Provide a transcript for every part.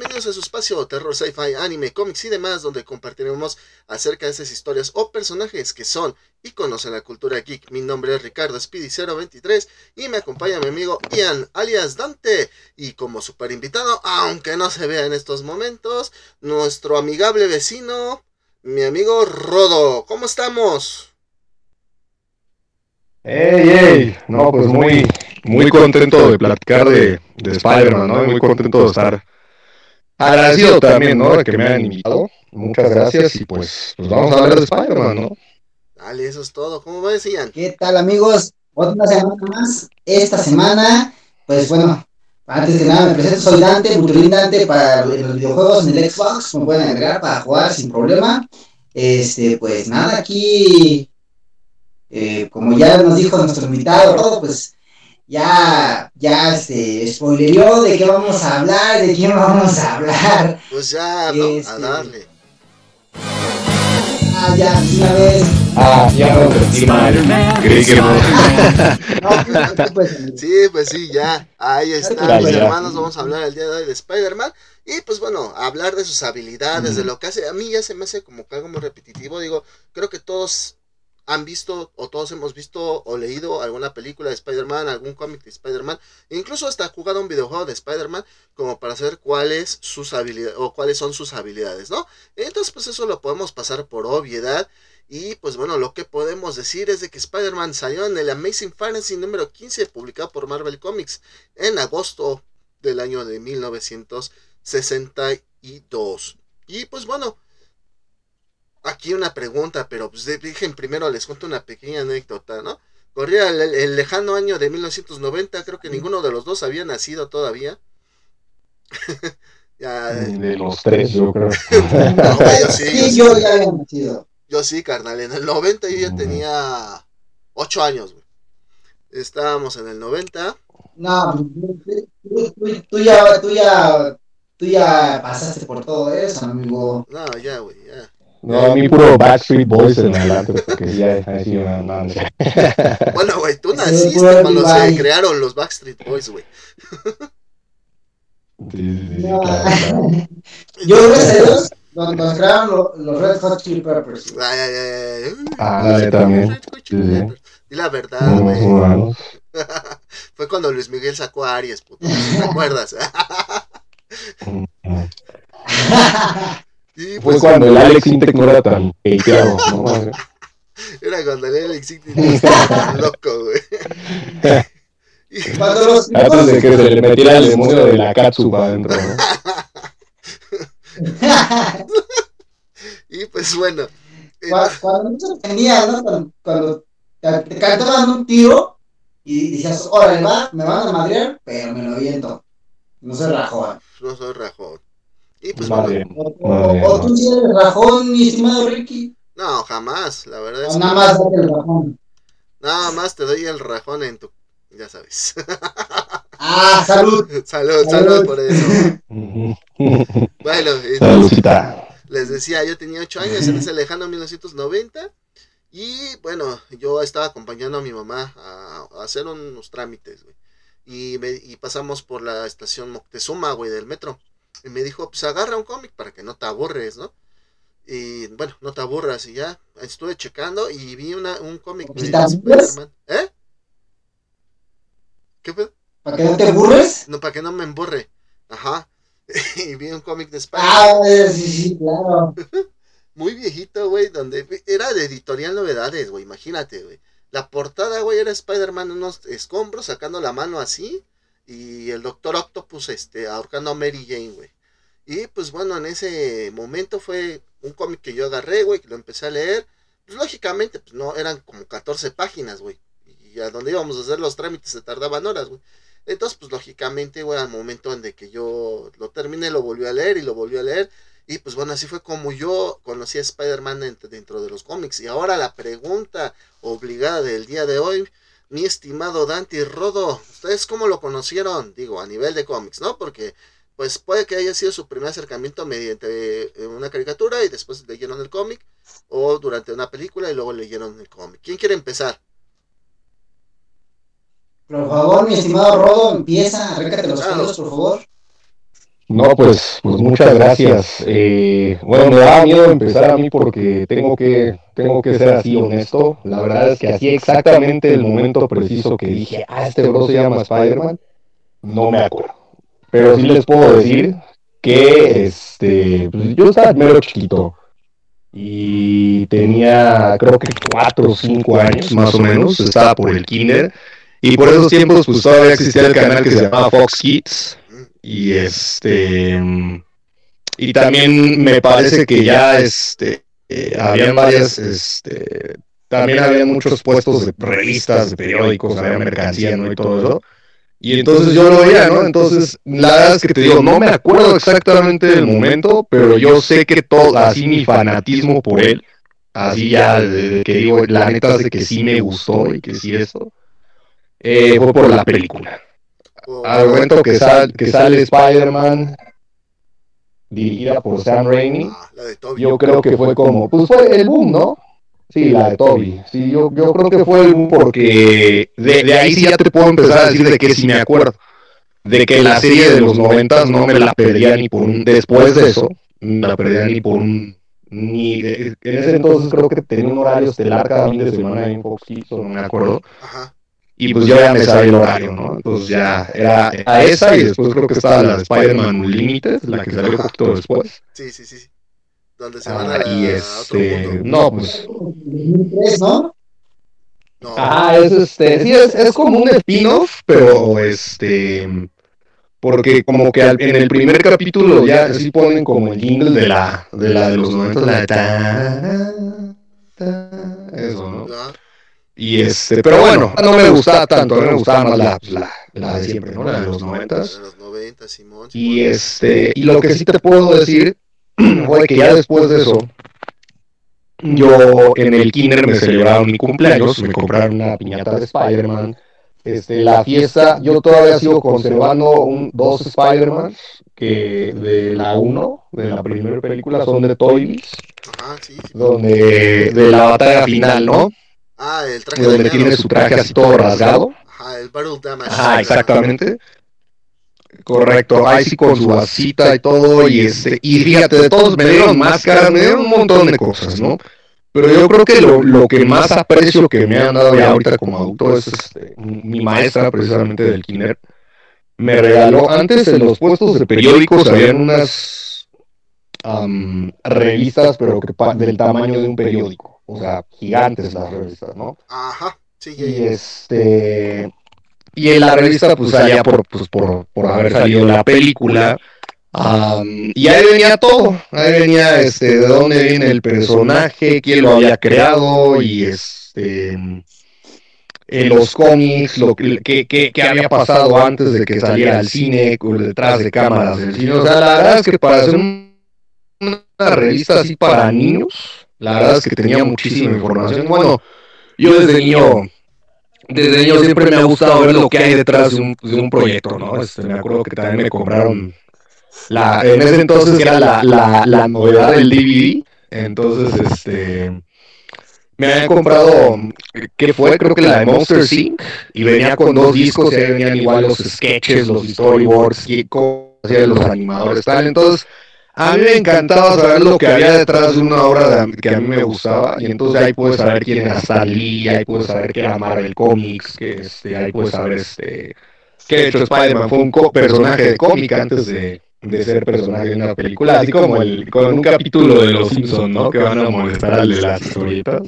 bienvenidos a su espacio Terror Sci-Fi, Anime, Comics y demás, donde compartiremos acerca de esas historias o personajes que son y conocen la cultura geek. Mi nombre es Ricardo Speedy023 y me acompaña mi amigo Ian, alias Dante, y como super invitado, aunque no se vea en estos momentos, nuestro amigable vecino, mi amigo Rodo. ¿Cómo estamos? ¡Ey, ey! No, pues muy, muy contento de platicar de, de Spider-Man, ¿no? Muy contento de estar agradecido también, ¿no? De que me hayan invitado. Muchas gracias y pues, pues vamos a hablar de Spider-Man, ¿no? Dale, eso es todo. ¿Cómo va, Ian? ¿Qué tal, amigos? Otra semana más. Esta semana, pues bueno, antes de nada me presento, soy Dante, Multolín Dante para los videojuegos en el Xbox, me pueden agregar para jugar sin problema. Este, pues nada, aquí eh, como ya nos dijo nuestro invitado, pues ya, ya se spoilerió de qué vamos a hablar, de quién vamos a hablar. Pues ya, ¿no? Este, a darle. Ah, ya, una vez. Ah, ya no, Creí que no. No, pues, Sí, pues sí, ya. Ahí está, mis ya. hermanos. Vamos a hablar el día de hoy de Spider-Man. Y pues bueno, hablar de sus habilidades, de lo que hace. A mí ya se me hace como que algo muy repetitivo. Digo, creo que todos han visto o todos hemos visto o leído alguna película de Spider-Man, algún cómic de Spider-Man, incluso hasta jugado un videojuego de Spider-Man como para saber cuáles sus habilidades o cuáles son sus habilidades, ¿no? Entonces, pues eso lo podemos pasar por obviedad. Y pues bueno, lo que podemos decir es de que Spider-Man salió en el Amazing Fantasy número 15, publicado por Marvel Comics en agosto del año de 1962. Y pues bueno, aquí una pregunta, pero pues dejen primero les cuento una pequeña anécdota, ¿no? Corría el, el lejano año de 1990, creo que ninguno de los dos había nacido todavía. ya, De los tres, yo creo. no, yo sí, yo Sí, sí. yo ya había nacido. Yo sí, carnal. En el 90 yo ya tenía 8 años, güey. Estábamos en el 90. No, tú, tú- tú ya, tú ya, tú ya pasaste por todo eso, amigo. No, ya, güey, ya. No, a mí puro Backstreet Boys en adelante, porque ya así una no, no sé. Bueno, güey, tú naciste cuando se crearon los Backstreet Boys, güey. Sí, sí, sí, No. claro, claro. Yo, gracias a Dios, cuando nos crearon lo- los Red Hot Chili Peppers. Ay, ay, ay, ay. Ah, sí, también. Sí, Sí, Y la verdad, güey. humanos. Fue cuando Luis Miguel sacó a Aries, puto. ¿Te acuerdas? Y Fue pues cuando el Alex Intec no era tan hateado, ¿no? era cuando el Alex Intec estaba tan loco, güey. Y- Cuando los Antes de que se le metiera el demonio de la Katsuba adentro, ¿no? Y pues bueno. Cuando, cuando no se entendía, ¿no? Cuando, cuando te, te cantaban un tiro y decías, órale, va, me van a madrear, pero me lo viento. No soy rajón. no soy rajón. Y pues bueno. O, Madre o- tú sí eres rajón, mi estimado Ricky. no, jamás. La verdad es nada más date el rajón. nada más te doy el rajón en tu. Ya sabes. Ah, salud. salud, salud Salud. por eso. Bueno, entonces, les decía, yo tenía 8 años en ese lejano 1990. Y bueno, yo estaba acompañando a mi mamá a, a hacer unos trámites, güey. Y, me, y pasamos por la estación Moctezuma, güey, del metro. Y me dijo, pues agarra un cómic para que no te aburres, ¿no? Y bueno, no te aburras. Y ya estuve checando y vi una, un cómic de ¿Te aburres? Spider-Man. ¿Eh? ¿Qué pedo? Para que no te burles. No, para que no me emburre. Ajá. y vi un cómic de Spider-Man. Ah, sí, sí, claro. muy viejito, güey, donde era de editorial novedades, güey, imagínate, güey. La portada, güey, era Spider-Man unos escombros sacando la mano así y el Doctor Octopus, este, ahorcando a Mary Jane, güey. Y pues bueno, en ese momento fue un cómic que yo agarré, güey, que lo empecé a leer. Pues lógicamente, pues no, eran como 14 páginas, güey. Y a donde íbamos a hacer los trámites se tardaban horas, güey. Entonces, pues lógicamente, güey, al momento en que yo lo terminé, lo volví a leer y lo volví a leer. Y pues bueno, así fue como yo conocí a Spider-Man dent- dentro de los cómics. Y ahora la pregunta obligada del día de hoy, mi estimado Dante y Rodo, ¿ustedes cómo lo conocieron? Digo, a nivel de cómics, ¿no? Porque pues puede que haya sido su primer acercamiento mediante eh, una caricatura y después leyeron el cómic, o durante una película y luego leyeron el cómic. ¿Quién quiere empezar? Por favor, mi estimado Rodo, empieza, arrécate los pelos, por favor. No, pues, pues muchas gracias. Eh, bueno, me da miedo empezar a mí porque tengo que, tengo que ser así honesto. La verdad es que así exactamente el momento preciso que dije, ah, este bro se llama Spider-Man, no me acuerdo. Pero sí les puedo decir que este, pues, yo estaba primero chiquito y tenía creo que cuatro o cinco años más o menos, estaba por el kinder y por esos tiempos pues todavía existía el canal que se llamaba Fox Kids y este y también me parece que ya este eh, habían varias este también había muchos puestos de revistas, de periódicos, había mercancía, ¿no? y todo eso. Y entonces yo lo veía, ¿no? Entonces, la verdad es que te digo, no me acuerdo exactamente del momento, pero yo sé que todo, así mi fanatismo por él, así ya que digo, la neta es de que sí me gustó y que sí eso, eh, fue por la película. Al momento que, sal, que sale Spider-Man, dirigida por Sam Raimi, Ah, la de Toby. yo creo que fue como, pues fue el boom, ¿no? Sí, la de Toby. Sí, yo, yo creo que fue el boom porque de, de ahí sí ya te puedo empezar a decir de que sí me acuerdo. De que la serie de los noventas no me la perdía ni por un... Después de eso, me la perdía ni por un... Ni de- en ese entonces creo que tenía un horario estelar cada fin de semana en Fox Kids, no me acuerdo. Ajá. Y pues yo ya me sabía el horario, ¿no? Entonces ya era a esa y después creo que estaba la de Spider-Man Unlimited, la que salió un poquito después. Sí, sí, sí. sí. Donde se van a, Ah, y a otro este, mundo. no, pues 2003, ¿no? No. Ajá, es este, sí, es, es como un spin-off, pero este, porque como que al- en el primer capítulo ya sí ponen como el jingle de la, de la de los 90, la de ta, ta, eso, ¿no? Y este, pero bueno, no me gustaba tanto, me gustaba más la, la, la de siempre, ¿no? La de los 90. de los 90, Simón. Y este, y lo que sí te puedo decir fue que ya después de eso, yo en el kinder me celebraron mi cumpleaños, me compraron una piñata de Spider-Man. Este, la fiesta, yo todavía sigo conservando un, dos Spider-Man que de la 1, de la primera película, son de Toy Biz, Ajá, sí. sí. donde de la batalla final, ¿no? Ah, el traje Donde dañado. tiene su traje así todo rasgado. Ajá, el Battle Damage. Ajá, exactamente. Correcto, ahí sí con su vasita y todo, y este, y fíjate, de todos me dieron máscaras, me dieron un montón de cosas, ¿no? Pero yo creo que lo, lo que más aprecio que me han dado ya ahorita como adulto es este, mi maestra precisamente del kinder. Me regaló, antes en los puestos de periódicos habían unas revistas, pero que del tamaño de un periódico, o sea, gigantes las revistas, ¿no? Ajá, sí, Y este. Y en la revista, pues salía por, pues, por, por haber salido la película. am, y ahí venía todo. Ahí venía este, de dónde viene el personaje, quién lo había creado y este. En los cómics, lo que, que, que- había pasado antes de que saliera al cine, detrás de cámaras del cine. O sea, la verdad es que para hacer un- una revista así para niños, la verdad es que tenía muchísima información. Bueno, yo desde niño desde niño siempre me ha gustado ver lo que hay detrás de un, de un proyecto, ¿no? Este, me acuerdo que también me compraron la, en ese entonces era la, la, la novedad del DVD, entonces este me habían comprado, ¿qué fue? Creo que la de Monster Inc. y venía con dos discos y ahí venían igual los sketches, los storyboards y cómo hacían los animadores, tal, entonces a mí me encantaba saber lo que había detrás de una obra de- que a mí me gustaba, y entonces ahí puedes saber quién era Stan Lee, ahí puedes saber que era Marvel Comics, que este, ahí puedes saber este, que de hecho Spider-Man fue un co- personaje de cómic antes de, de ser personaje de una película, así como el, con un capítulo de Los Simpsons, ¿no? Que van a molestar al de las historietas.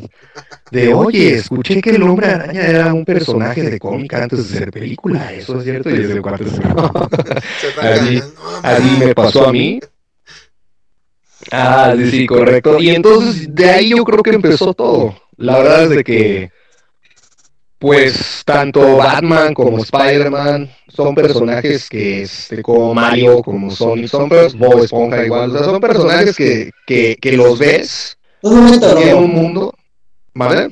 De, oye, escuché que el hombre araña era un personaje de cómic antes de ser película, eso es cierto, y desde cuánto Se así- me pasó a mí. Ah, sí, sí, correcto. Y entonces de ahí yo creo que empezó todo. La verdad es de que, pues, tanto Batman como Spider-Man son personajes que, este, como Mario, como Sonic, son Bob Esponja igual, o sea, son personajes que, que, que los ves Un momento, en un mundo, ¿vale?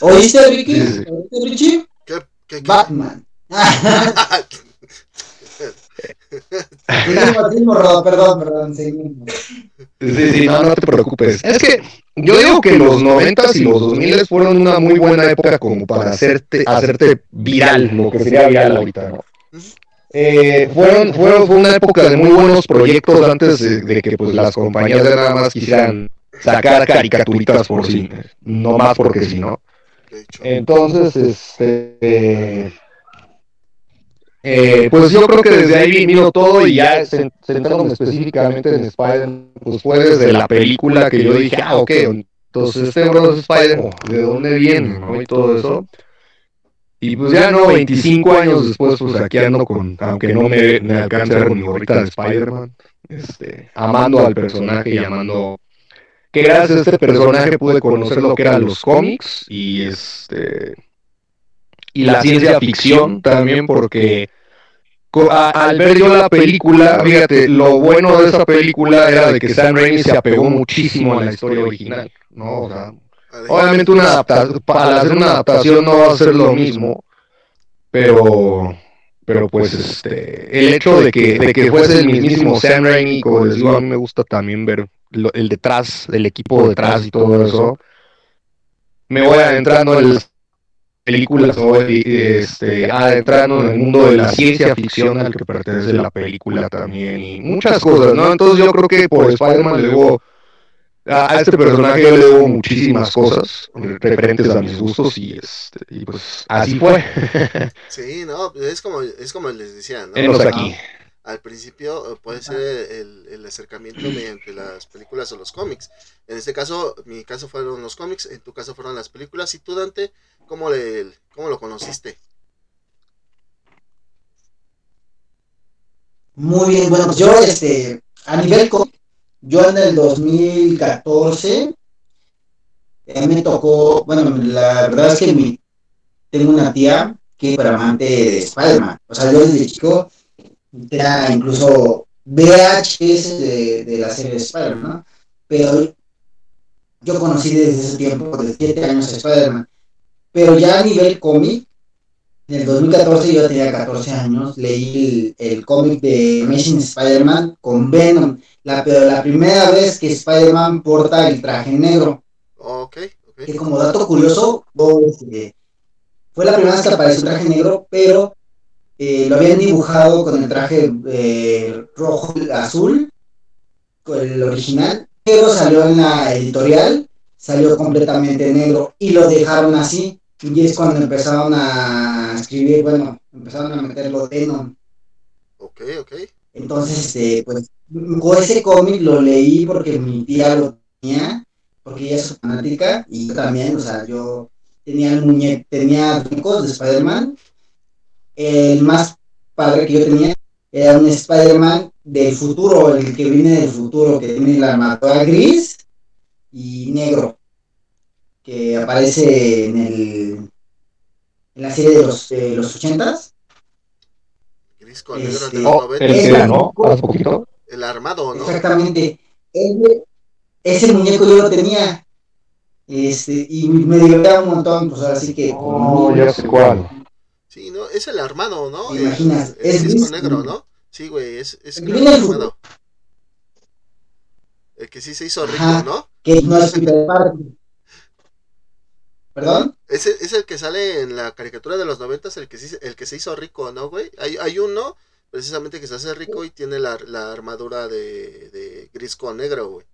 ¿Oíste, Ricky? Sí, sí. ¿Oíste, Richie? ¿Qué, qué, qué? Batman. perdón, perdón. Sí, sí, no, no te preocupes. Es que yo digo que los noventas y los 2000 fueron una muy buena época como para hacerte, hacerte viral, lo que sería viral ahorita, ¿no? eh, fueron, fueron, fue una época de muy buenos proyectos antes de, que pues las compañías de nada más quisieran sacar caricaturitas por sí, no más porque sí, ¿no? Entonces, este... Eh, pues yo creo que desde ahí vino todo y ya centrándome específicamente en Spider, pues fue desde la película que yo dije, ah, ok, entonces este bro es Spider, ¿de dónde viene? Y todo eso. Y pues ya no, 25 años después, pues aquí ando con, aunque no me, me alcance a ver mi gorrita de Spider-Man, este, amando al personaje y amando que gracias a este personaje pude conocer lo que eran los cómics y este y la ciencia ficción también porque al ver yo la película, fíjate, lo bueno de esa película era de que Sam Raimi se apegó muchísimo a la historia original, ¿no? O sea, Obviamente una adaptación, para hacer una adaptación no va a ser lo mismo, pero pero pues este el hecho de que, de que fuese el mismísimo Sam Raimi, como les digo, a mí me gusta también ver el detrás, el equipo detrás y todo eso. Me voy adentrando en las películas, voy este, adentrando en el mundo de la ciencia ficción al que pertenece la película también y muchas cosas, ¿no? Entonces yo creo que por Spider-Man le debo a, este personaje yo le debo muchísimas cosas referentes a mis gustos y, este, y pues así fue. sí, no, es como, es como les decía, ¿no? aquí. Al principio eh, puede ser el, el, acercamiento mediante las películas o los cómics. En este caso, mi caso fueron los cómics, en tu caso fueron las películas. ¿Y tú, Dante, cómo, le, cómo lo conociste? Muy bien, bueno, pues yo este, a nivel yo en el 2014 eh, me tocó, bueno, la verdad es que mi, tengo una tía que era amante de Spider-Man. O sea, yo desde chico era incluso VHS de, de la serie de Spider-Man, ¿no? Pero yo conocí desde ese tiempo, de 7 años, Spider-Man. Pero ya a nivel cómic, en el 2014 yo tenía 14 años, leí el, cómic de Amazing Spider-Man con Venom, la, pero la primera vez que Spider-Man porta el traje negro. Ok, Que como dato curioso, este, fue la primera vez que apareció el traje negro, pero eh, lo habían dibujado con el traje eh, rojo azul, con el original, pero salió en la editorial, salió completamente negro y lo dejaron así. Y es cuando empezaron a escribir, bueno, empezaron a meterlo Venom. Ok, ok. Entonces, este, pues, ese cómic lo leí porque mi tía lo tenía, porque ella es fanática, y yo también, o sea, yo tenía el muñeco, tenía muñecos de Spider-Man. El más padre que yo tenía era un Spider-Man del futuro, el que viene del futuro, que tiene la armadura gris y negro que aparece en el en la serie de los, de los 80 Gris con negro este, oh, el, ¿no? poquito. El armado, ¿no? Exactamente. ese muñeco yo lo tenía. Este, y me divertía un montón, pues así que. Oh, ya sé cuál. Sí, no, es el armado, ¿no? ¿Te imaginas? El, el es negro, ¿no? Sí, güey, es, es el, armado. El que sí se hizo rico, ¿no? Que no es Peter Parker. ¿Perdón? Es el, es el que sale en la caricatura de los noventas, el que, el que se hizo rico, ¿no, güey? Hay, hay uno precisamente que se hace rico y tiene la, la armadura de, de, gris con negro, güey.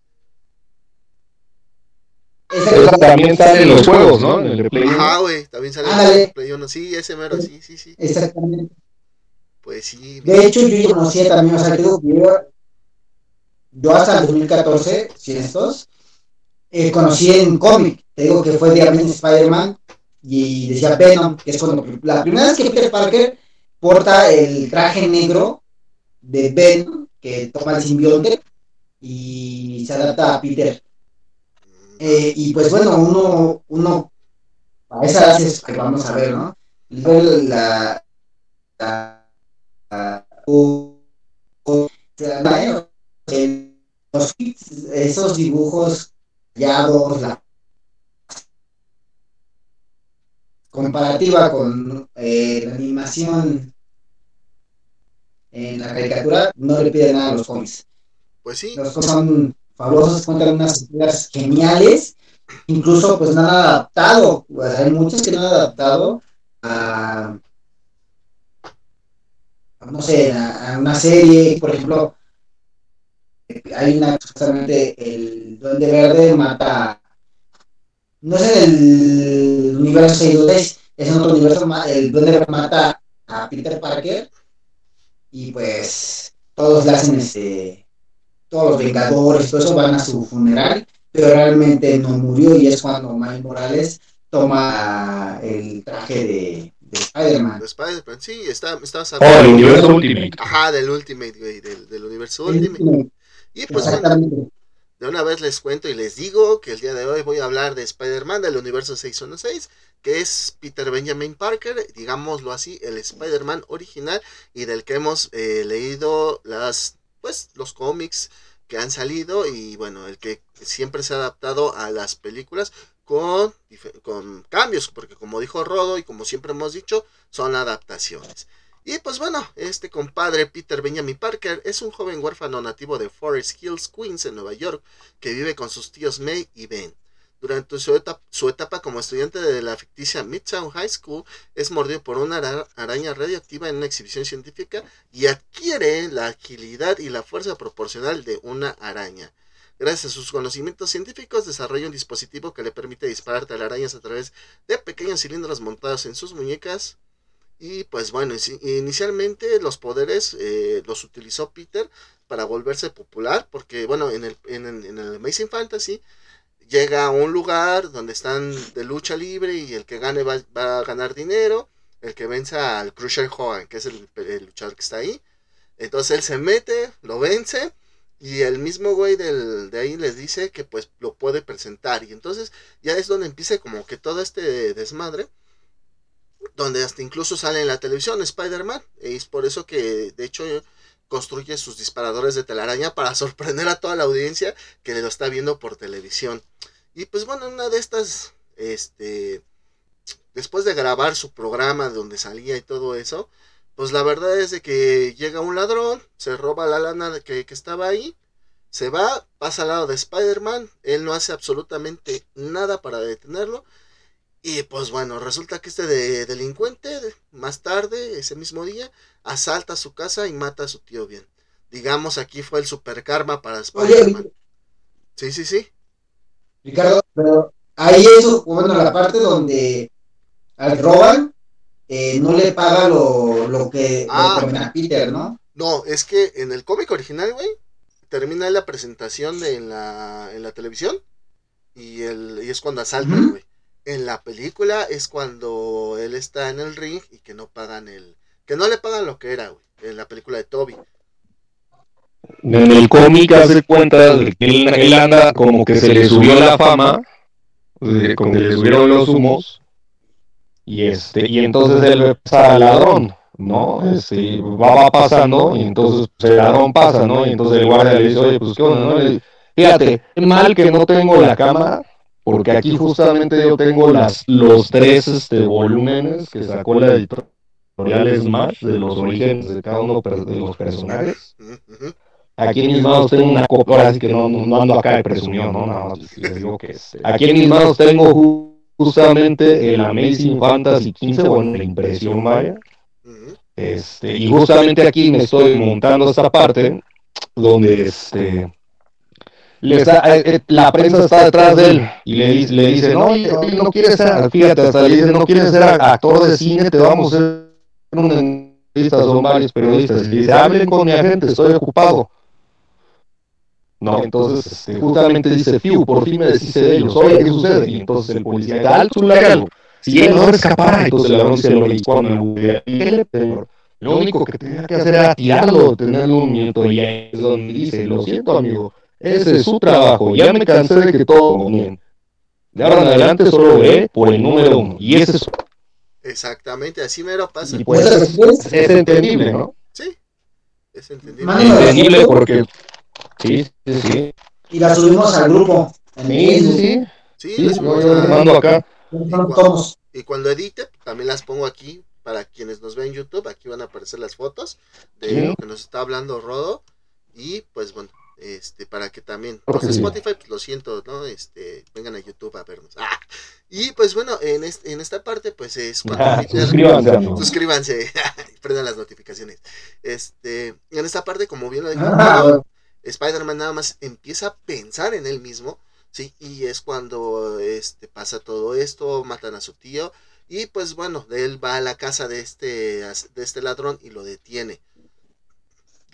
Esa también sale en los juegos, ¿no? En el Play Ajá, güey, también sale en el Play 1. Sí, ese mero, sí, sí, sí. Exactamente. Pues sí. De hecho, yo ya conocía también, o sea, digo que yo, yo hasta el 2014, sin estos, eh, conocí en cómic, te digo que fue de Spider-Man y decía Venom, que es cuando la primera vez que Peter Parker porta el traje negro de Venom, que toma el simbionte y se adapta a Peter. Eh, y pues bueno, uno, uno a esas haces que vamos a ver, ¿no? La, la, la, esos dibujos la comparativa con eh, la animación en la caricatura, no le pide nada a los cómics. Pues sí. Los cómics son fabulosos, cuentan unas historias geniales, incluso pues no han adaptado, hay muchos que no han adaptado a, no sé, a, una serie, por ejemplo, hay una justamente el Duende Verde mata, no es en el universo 6 es en otro universo, el Duende Verde mata a Peter Parker y pues todos le hacen este, todos los Vengadores, todo eso van a su funeral, pero realmente no murió y es cuando Miles Morales toma el traje de, de Spider-Man. De Spider-Man, sí, está, estabas Oh, el universo Ultimate. Ajá, del Ultimate, güey, del, del universo Ultimate. Y pues bueno, de una vez les cuento y les digo que el día de hoy voy a hablar de Spider-Man del universo 616, que es Peter Benjamin Parker, digámoslo así, el Spider-Man original y del que hemos eh, leído las, pues, los cómics que han salido y bueno, el que siempre se ha adaptado a las películas con, con cambios, porque como dijo Rodo y como siempre hemos dicho, son adaptaciones. Y pues bueno, este compadre Peter Benjamin Parker es un joven huérfano nativo de Forest Hills, Queens, en Nueva York, que vive con sus tíos May y Ben. Durante su etapa, su etapa como estudiante de la ficticia Midtown High School, es mordido por una araña radioactiva en una exhibición científica y adquiere la agilidad y la fuerza proporcional de una araña. Gracias a sus conocimientos científicos, desarrolla un dispositivo que le permite disparar telarañas a través de pequeños cilindros montados en sus muñecas y pues bueno, inicialmente los poderes eh, los utilizó Peter para volverse popular, porque bueno, en el, en, el Amazing Fantasy llega a un lugar donde están de lucha libre y el que gane va, a ganar dinero, el que venza al Crusher Hogan, que es el, luchador que está ahí. Entonces él se mete, lo vence y el mismo güey del, de ahí les dice que pues lo puede presentar. Y entonces ya es donde empieza como que todo este desmadre donde hasta incluso sale en la televisión Spider-Man. Es por eso que, de hecho, construye sus disparadores de telaraña para sorprender a toda la audiencia que lo está viendo por televisión. Y pues bueno, una de estas, este, después de grabar su programa donde salía y todo eso, pues la verdad es de que llega un ladrón, se roba la lana que, que estaba ahí, se va, pasa al lado de Spider-Man, él no hace absolutamente nada para detenerlo, y pues bueno, resulta que este de delincuente, más tarde, ese mismo día, asalta su casa y mata a su tío bien. Digamos, aquí fue el super karma para Spider-Man. Sí, sí, sí. Ricardo, pero ahí eso, bueno, la parte donde al roban, eh, no le paga lo, lo que ah, a Peter, ¿no? No, es que en el cómic original, güey, termina la presentación de, en, la, en la televisión y, el, y es cuando asaltan, güey en la película es cuando él está en el ring y que no pagan el. Que no le pagan lo que era, güey. En la película de Toby. En el cómic hace cuenta de que él, anda como que se le subió la fama, como que le subieron los humos, y este, y entonces él pasa al ladrón, ¿no? Este, va, pasando, y entonces pues, el ladrón pasa, ¿no? Y entonces el guardia le dice, oye, pues qué onda, ¿no? Fíjate, mal que no tengo la cámara, porque aquí justamente yo tengo las, los tres este, volúmenes que sacó la editorial Smash de los orígenes de cada uno de los personajes. Aquí en mis manos tengo una copia, ahora sí que no, no, ando acá de presumión, ¿no? Nada más les digo que este, aquí en mis manos tengo justamente el Amazing Fantasy 15, bueno, la impresión vaya. Este, y justamente aquí me estoy montando esta parte donde este eh, eh, la prensa está detrás de él y le, le dice, no, no quieres ser, fíjate, hasta le dice, no quieres ser actor de cine, te vamos a hacer un entrevista, son varios periodistas, y dice, hablen con mi agente, estoy ocupado. No, entonces este, justamente dice, Fiu, por fin me decís de ellos, oye, ¿qué sucede? Y entonces el policía, dale su algo. Si él no escapara, entonces el ladrón se lo cuando lo único que tenía que hacer era tirarlo, tenerlo un minuto, y ahí es donde dice, lo siento, amigo, ese es su trabajo. Ya me cansé de que todo bien. De ahora en adelante solo ve por el número uno. Y ese es. Exactamente, así mero pasa. Y pues es entendible, ¿no? Sí, es entendible. entendible porque. Sí, sí, sí. Y la subimos al grupo. Sí, sí, sí. Sí, sí mando acá. Y cuando, y cuando edite, también las pongo aquí para quienes nos ven en YouTube. Aquí van a aparecer las fotos de lo que nos está hablando Rodo. Y pues bueno, Este, para que también, los que sí. Spotify, pues lo siento, ¿no? Este, vengan a YouTube a vernos. Ah, y pues bueno, en, est- en esta parte, pues es cuando Ah, suscríbanse, amigos. suscríbanse, prendan las notificaciones. Este, en esta parte, como bien lo dijo Ah, Spider-Man nada más empieza a pensar en él mismo, ¿sí? Y es cuando este, pasa todo esto, matan a su tío, y pues bueno, él va a la casa de este, de este ladrón y lo detiene.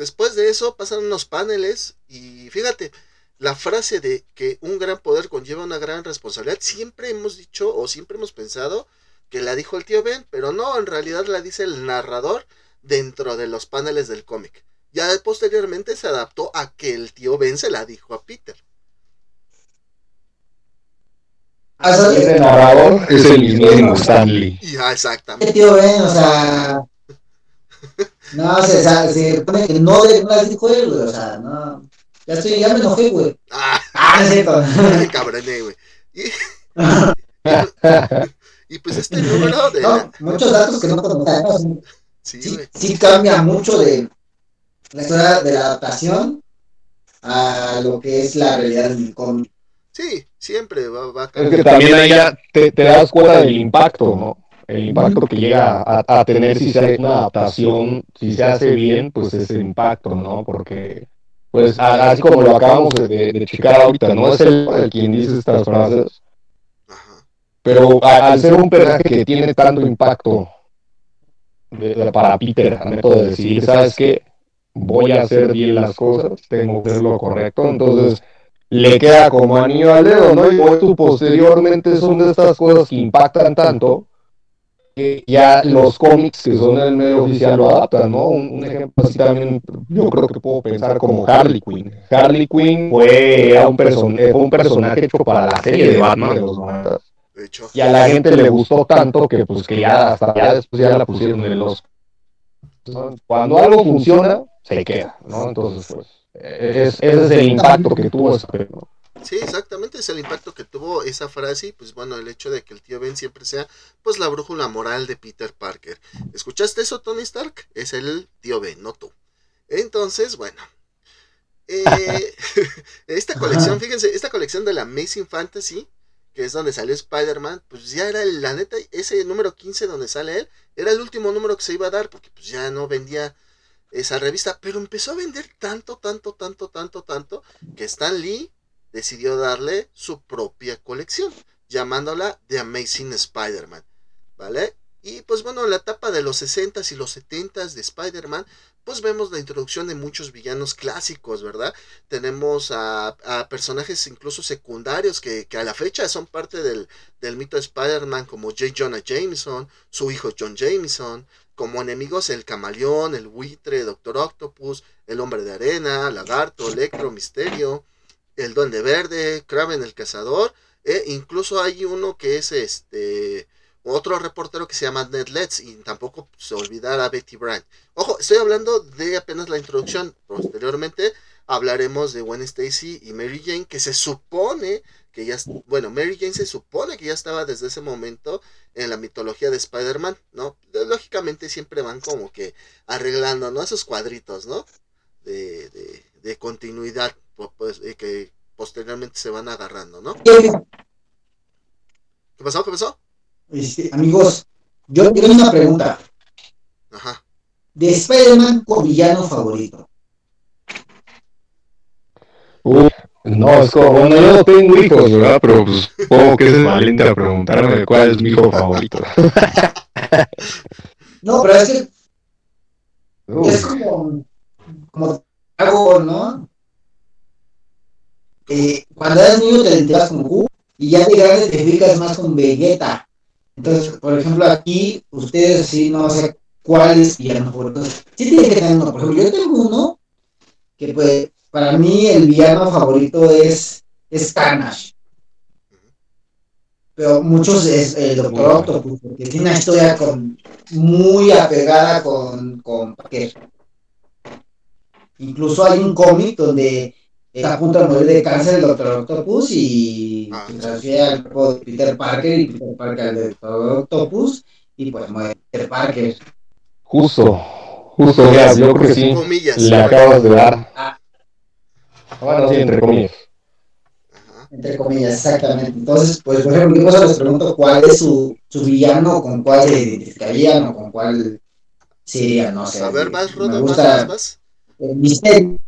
Después de eso pasan unos paneles y fíjate, la frase de que un gran poder conlleva una gran responsabilidad, siempre hemos dicho o siempre hemos pensado que la dijo el tío Ben, pero no, en realidad la dice el narrador dentro de los paneles del cómic. Ya posteriormente se adaptó a que el tío Ben se la dijo a Peter. Sea, Ese narrador es el mismísimo Stanley. Y ah, exactamente. tío Ben, o sea. No, se, se, se supone que no, de, no las dijo él, güey, o sea, no. Ya estoy, ya me enojé, güey. Ah, Ah, no es cierto. cabroné, güey. Y, y pues este número de... No, muchos datos que no conocemos. Sí, Sí, sí cambia mucho de la historia de la adaptación a lo que es la realidad del cómic. Sí, siempre va, va a Es que cambiar. también ahí ya te, te das cuenta del impacto, ¿no? El impacto que llega a, a tener si se hace una adaptación, si se hace bien, pues ese impacto, ¿no? Porque, pues, a- así como lo acabamos de, de- checar ahorita, ¿no? Es el, el quien dice estas frases, pero a- al ser un personaje que tiene tanto impacto de- de- para Peter, al momento de decir, ¿sabes qué? Voy a hacer bien las cosas, tengo que hacer lo correcto, entonces le queda como anillo al dedo, ¿no? Y como tú posteriormente son de estas cosas que impactan tanto ya los cómics que son el medio oficial lo adaptan, ¿no? Un, un ejemplo así también, yo creo que puedo pensar como Harley Quinn. Harley Quinn fue, era un, person fue un personaje hecho para la serie de Batman de los 90 De hecho, y a la gente le gustó tanto que pues que ya hasta ya después ya la pusieron en los cuando algo funciona se queda no entonces pues es- ese es el impacto que tuvo esa película, ¿no? Sí, exactamente es el impacto que tuvo esa frase y pues bueno, el hecho de que el tío Ben siempre sea pues la brújula moral de Peter Parker. ¿Escuchaste eso, Tony Stark? Es el tío Ben, no tú. Entonces, bueno. eh, esta colección, fíjense, esta colección de la Amazing Fantasy, que es donde salió Spider-Man, pues ya era el- la neta, ese número 15 donde sale él, era el último número que se iba a dar, porque pues ya no vendía esa revista, pero empezó a vender tanto, tanto, tanto, tanto, tanto, que Stan Lee decidió darle su propia colección, llamándola The Amazing Spider-Man, ¿vale? Y pues bueno, en la etapa de los 60s y los 70s de Spider-Man, pues vemos la introducción de muchos villanos clásicos, ¿verdad? Tenemos a, personajes incluso secundarios que, a la fecha son parte del, del mito de Spider-Man, como J. Jonah Jameson, su hijo John Jameson, como enemigos el camaleón, el buitre, Doctor Octopus, el hombre de arena, lagarto, electro, misterio, el duende verde, Kraven el cazador, e incluso hay uno que es este otro reportero que se llama Ned Letts y tampoco se olvidar a Betty Brant. Ojo, estoy hablando de apenas la introducción. Posteriormente hablaremos de Gwen Stacy y Mary Jane, que se supone que ya, bueno, Mary Jane se supone que ya estaba desde ese momento en la mitología de Spider-Man, ¿no? Lógicamente siempre van como que arreglando, ¿no? Esos cuadritos, ¿no? De, de, de continuidad, pues, eh, que posteriormente se van agarrando, ¿no? ¿Qué pasó? ¿Qué pasó? Este, amigos, yo tengo una pregunta. Ajá. De Spider-Man con villano favorito. Uy, no, es como, bueno, yo no tengo hijos, ¿verdad? Pero pues supongo que es valiente a preguntarme cuál es mi hijo favorito. No, pero es que Uy, es como, como algo, ¿no? Eh, cuando eres niño te identificas con Goku y ya de grande te identificas más con Vegeta. Entonces, por ejemplo, aquí ustedes sí no sé cuál es villano favorito. Sí tienen que tener uno. Por ejemplo, yo tengo uno que pues para mí el villano favorito es, es Carnage. Pero muchos es el Doctor Octopus, porque tiene una historia con, muy apegada con, con Parker. Incluso hay un cómic donde está a punto de morir de cáncer el Doctor Octopus y Ah, se transfiere al cuerpo de Peter Parker y Peter Parker al Doctor Octopus y pues muere Peter Parker. justo, justo, mira, yo creo que sí. Comillas. Le acabas de dar. Bueno, sí, entre comillas. Ajá. Entre comillas, exactamente. Entonces, pues, por ejemplo, yo les pregunto cuál es su, su villano, con cuál se identificarían o con cuál sería, no sé. A ver, me Rodo, gusta vas, vas. el misterio.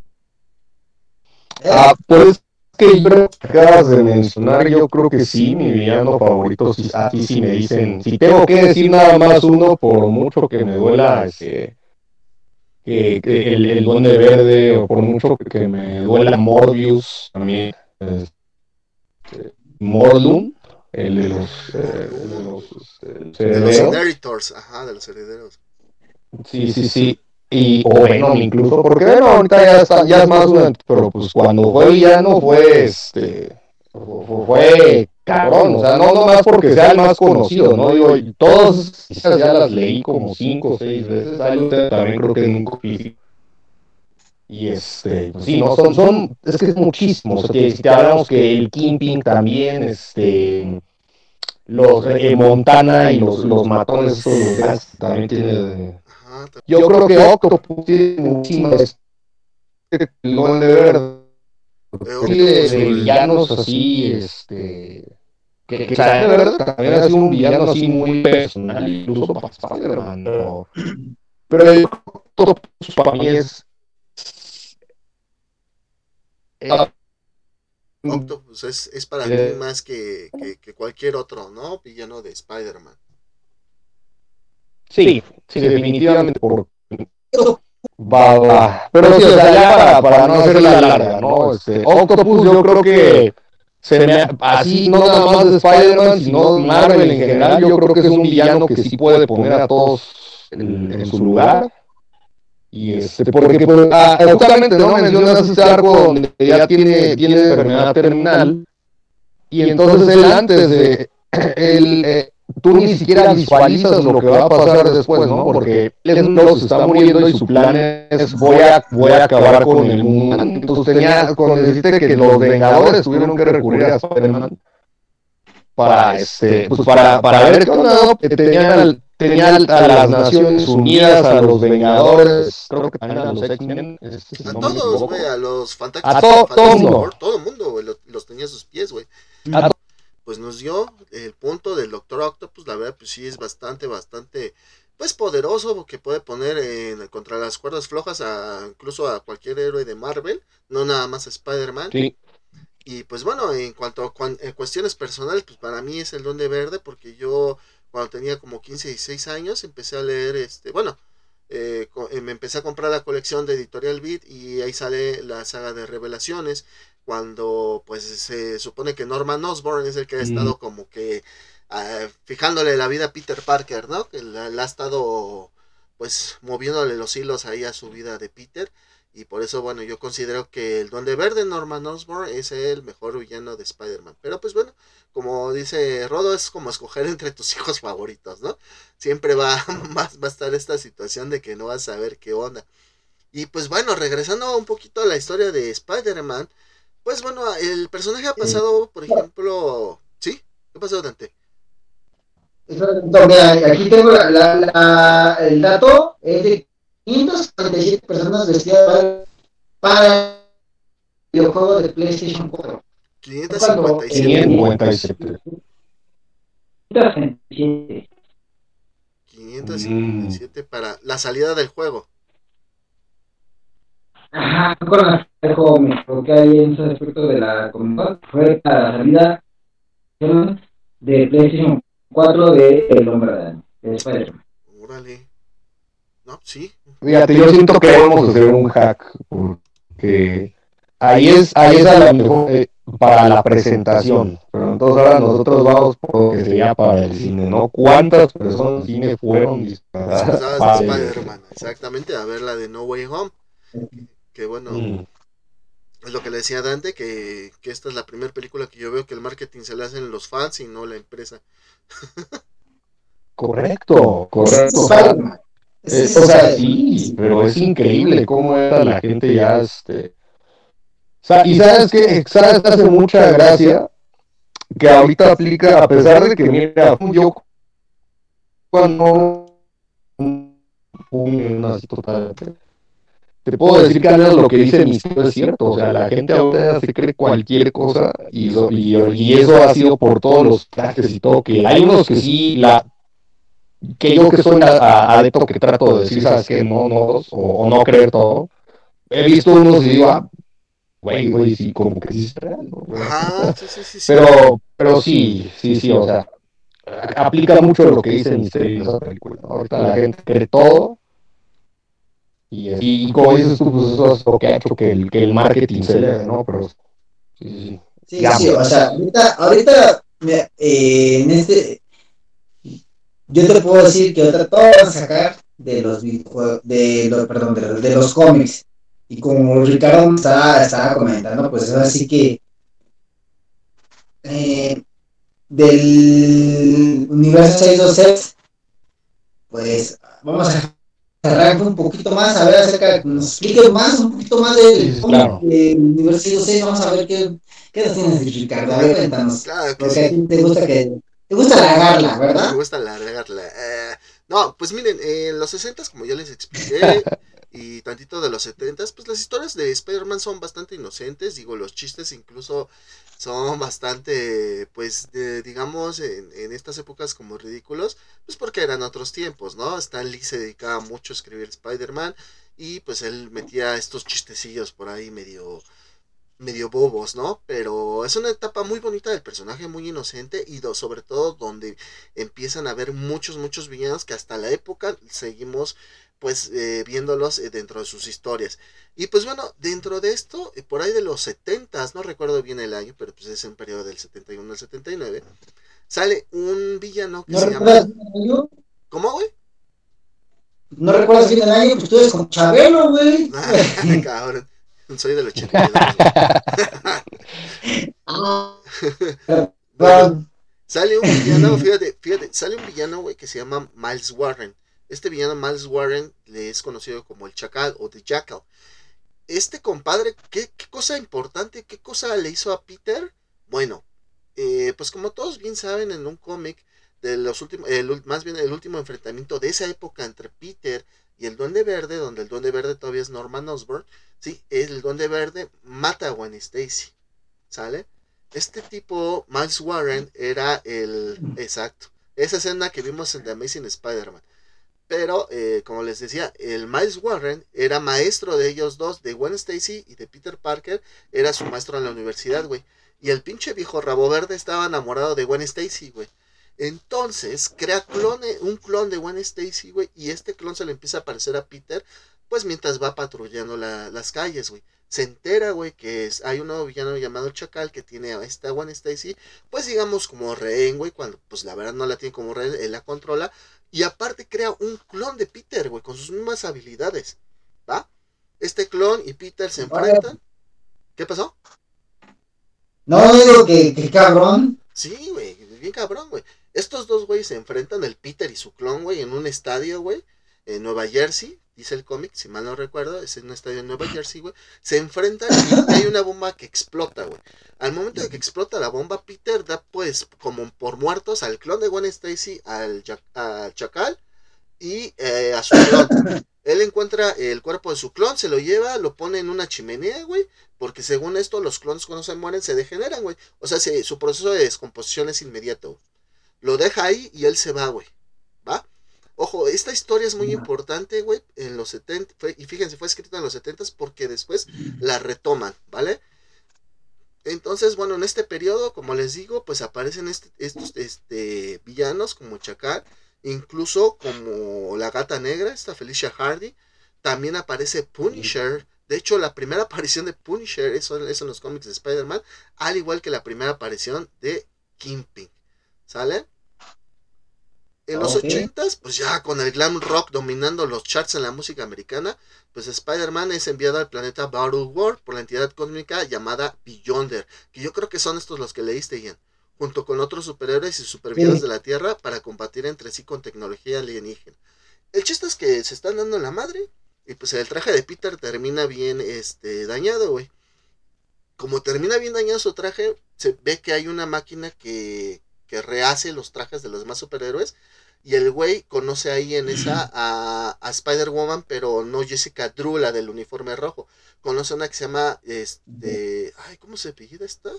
Ah, pues que yo acabas de mencionar, yo creo que sí, mi villano favorito, sí, así sí me dicen, si tengo que decir nada más uno, por mucho que me duela que, que el, el Duende Verde, o por mucho que me duela Morbius, también, este, Morlun, el de los, eh, el de los, este, De los herederos. Inheritors, ajá, de los herederos. Sí, sí, sí. Y, o Venom incluso, porque Venom ahorita ya, está, ya es más pero pues cuando fue villano fue este, fue, cabrón, o sea, no nomás porque sea el más conocido, ¿no? Digo, todas esas ya las leí como cinco o seis veces, también creo que nunca. Y este, pues sí, no, son, son, es que es muchísimo, o sea, si te hablamos que el Kingpin también, este, los eh, Montana y los, los matones, esos, los también tiene Ajá, ta- yo creo que Octopus tiene muchísimas Sí, de, Octopus, de villanos así, este. Que, que de verdad también ha sido un villano así muy personal, incluso para Spider-Man. Pero, pero el Octopus para mí es. eh, Octopus es, es para Eh. mí más que, que, que cualquier otro, ¿no? Villano de Spider-Man. Sí, sí, definitivamente por. Va, va. Pero sí, o sea, ya para, para no hacerla larga, ¿no? Este, Octopus yo creo que se me, así no nada más de Spider-Man, sino Marvel en general, yo creo que es un villano que sí puede poner a todos en, en su lugar. Y este, porque pues, ah, justamente no mencionas ese arco donde ya tiene, tiene enfermedad terminal. Y entonces él antes de él, eh, tú ni siquiera visualizas lo que va a pasar después, ¿no? Porque él no se está muriendo y su plan es voy a, voy a acabar con el mundo. Entonces tenía, cuando dijiste que los Vengadores tuvieron que recurrir a Spider-Man para este, pues para, para ver qué onda, tenían, al- tenían a las Naciones Unidas, a los Vengadores, creo que también a los X-Men, este, si A no me todos, güey, a los Fantastic A todo mundo. Four, todo el mundo, güey, los tenía a sus pies, güey. A Pues nos dio el punto del Doctor Octopus, la verdad, pues sí es bastante, bastante, pues poderoso, porque puede poner en, contra las cuerdas flojas a incluso a cualquier héroe de Marvel, no nada más a Spider-Man. sí. Y pues bueno, en cuanto a cuan- eh, cuestiones personales, pues para mí es el Duende Verde, porque yo cuando tenía como 15, 16 años empecé a leer, este, bueno, eh, eh, me empecé a comprar la colección de Editorial Beat y ahí sale la saga de Revelaciones, cuando pues se supone que Norman Osborn es el que ha Mm. estado como que ah, fijándole la vida a Peter Parker, ¿no? Que le, le ha estado pues moviéndole los hilos ahí a su vida de Peter. Y por eso, bueno, yo considero que el Duende Verde, Norman Osborn, es el mejor villano de Spider-Man. Pero pues bueno, como dice Rodo, es como escoger entre tus hijos favoritos, ¿no? Siempre va, va, va a estar esta situación de que no vas a saber qué onda. Y pues bueno, regresando un poquito a la historia de Spider-Man, pues bueno, el personaje ha pasado, por ejemplo... ¿Sí? ¿Qué pasó, Dante? Mira, aquí tengo la, la- la- el dato, es de 547 personas vestidas para, para el videojuego de PlayStation 4. 557. 557. 547. 557 para la salida del juego. Ajá, con juego me equivoqué ahí en ese aspecto de la comunidad. Fue para la salida de PlayStation 4 de El Hombre de Spider-Man. Órale. No, sí. Fíjate, yo siento que debemos hacer un hack, porque ahí es, ahí es a lo mejor eh, para la presentación, pero entonces ahora nosotros vamos por lo que sería para el cine, ¿no? ¿Cuántas personas del cine fueron disfrazadas para de el- Spider-Man. Exactamente, a ver la de No Way Home. Que bueno, Mm, es lo que le decía Dante, que, que esta es la primera película que yo veo que el marketing se le hacen los fans y no la empresa. Correcto, correcto. Spider-Man. Eh, o sea, sí, pero es increíble cómo era la gente ya, este... Sa- y sabes que, sabes, hace mucha gracia que ahorita aplica, a pesar de que, mira, yo cuando un- un- así total, te puedo decir que al menos lo que dice Misterio es cierto. O sea, la gente ahora se cree cualquier cosa y, y, eso ha sido por todos los trajes y todo. Que hay unos que sí, la que yo que soy adepto que trato de decir, ¿sabes qué? No, no, o, no creer todo. He visto unos y digo, ah, güey, güey, sí, como que sí se ¿no? sí, sí, sí, Pero, pero sí, sí, sí, o sea, aplica mucho lo que dice Misterio en esa película. Ahorita la gente cree todo y, como dices tú, pues eso es lo que ha hecho que el, que el marketing se le ¿no? Pero sí, sí, sí, sí o sea, ahorita, ahorita eh, en este, yo te puedo decir que ahorita todo van a sacar de los de los, perdón, de los, de los cómics. Y como Ricardo estaba, estaba comentando, pues es así que eh, del universo 626, pues vamos a arranque un poquito más, a ver acerca, nos explique más, un poquito más del claro. Universidad C, vamos a ver qué, qué nos tienes, Ricardo, a ver, cuéntanos, claro porque a ti te gusta que, te gusta largarla, ¿verdad? Me gusta largarla, eh, no, pues miren, en los 60 como ya les expliqué, y tantito de los 70 pues las historias de Spider-Man son bastante inocentes, digo, los chistes incluso son bastante, pues, digamos, en, en, estas épocas como ridículos, pues porque eran otros tiempos, ¿no? Stan Lee se dedicaba mucho a escribir Spider-Man y pues él metía estos chistecillos por ahí medio medio bobos, ¿no? Pero es una etapa muy bonita del personaje, muy inocente y sobre todo donde empiezan a haber muchos, muchos villanos que hasta la época seguimos pues eh, viéndolos eh, dentro de sus historias. Y pues bueno, dentro de esto, eh, por ahí de los 70, no recuerdo bien el año, pero pues es en periodo del 71 al 79, sale un villano que ¿No se llama... ¿Cómo, güey? ¿No recuerdas bien el año? Pues tú eres como Chabelo, güey. Ah, cabrón. Soy del 82. ah, sale un villano, fíjate, fíjate, sale un villano, güey, que se llama Miles Warren. Este villano Miles Warren le es conocido como el Chacal o The Jackal. Este compadre, ¿qué, cosa importante, qué cosa le hizo a Peter? Bueno, eh, pues como todos bien saben en un cómic de los últimos, más bien el último enfrentamiento de esa época entre Peter y el Duende Verde, donde el Duende Verde todavía es Norman Osborn, sí, el Duende Verde mata a Gwen Stacy, ¿sale? Este tipo, Miles Warren, era el, exacto, esa escena que vimos en The Amazing Spider-Man. Pero, eh, como les decía, el Miles Warren era maestro de ellos dos, de Gwen Stacy y de Peter Parker, era su maestro en la universidad, güey. Y el pinche viejo rabo verde estaba enamorado de Gwen Stacy, güey. Entonces, crea un clon de Gwen Stacy, güey, y este clon se le empieza a parecer a Peter, pues mientras va patrullando las calles, güey. Se entera, güey, que es, hay un nuevo villano llamado Chacal que tiene a esta Gwen Stacy, pues digamos como rehén, güey, cuando pues la verdad no la tiene como rehén, él la controla, y aparte crea un clon de Peter, güey, con sus mismas habilidades. ¿Va? Este clon y Peter se enfrentan. ¿Qué pasó? No, digo que, que cabrón. Sí, güey, bien cabrón, güey. Estos dos güeyes se enfrentan, el Peter y su clon, güey, en un estadio, güey, en Nueva Jersey dice el cómic, si mal no recuerdo, es en un estadio en Nueva Jersey, güey, se enfrentan y hay una bomba que explota, güey. Al momento de que explota la bomba, Peter da pues como por muertos al clon de Gwen Stacy, al, Chacal y eh, a su clon. Él encuentra el cuerpo de su clon, se lo lleva, lo pone en una chimenea, güey, porque según esto los clones cuando se mueren se degeneran, güey. O sea, su proceso de descomposición es inmediato. Lo deja ahí y él se va, güey. Ojo, esta historia es muy importante, güey, en los 70, y fíjense, fue escrita en los 70 porque después la retoman, ¿vale? Entonces, bueno, en este periodo, como les digo, pues aparecen este, estos este, villanos como Chacal, incluso como la gata negra, esta Felicia Hardy, también aparece Punisher, de hecho, la primera aparición de Punisher es, es en los cómics de Spider-Man, al igual que la primera aparición de Kingpin, ¿sale? En los ochentas, pues ya con el glam rock dominando los charts en la música americana, pues Spider-Man es enviado al planeta Battle World por la entidad cósmica llamada Beyonder, que yo creo que son estos los que leíste, Ian, junto con otros superhéroes y supervivientes de la Tierra para combatir entre sí con tecnología alienígena. El chiste es que se están dando la madre y pues el traje de Peter termina bien este, dañado, güey. Como termina bien dañado su traje, se ve que hay una máquina que, que rehace los trajes de los demás superhéroes Y el güey conoce ahí en esa a, a Spider-Woman, pero no Jessica Drew, la del uniforme rojo. Conoce una que se llama, este, ay, ¿cómo se apellida esta?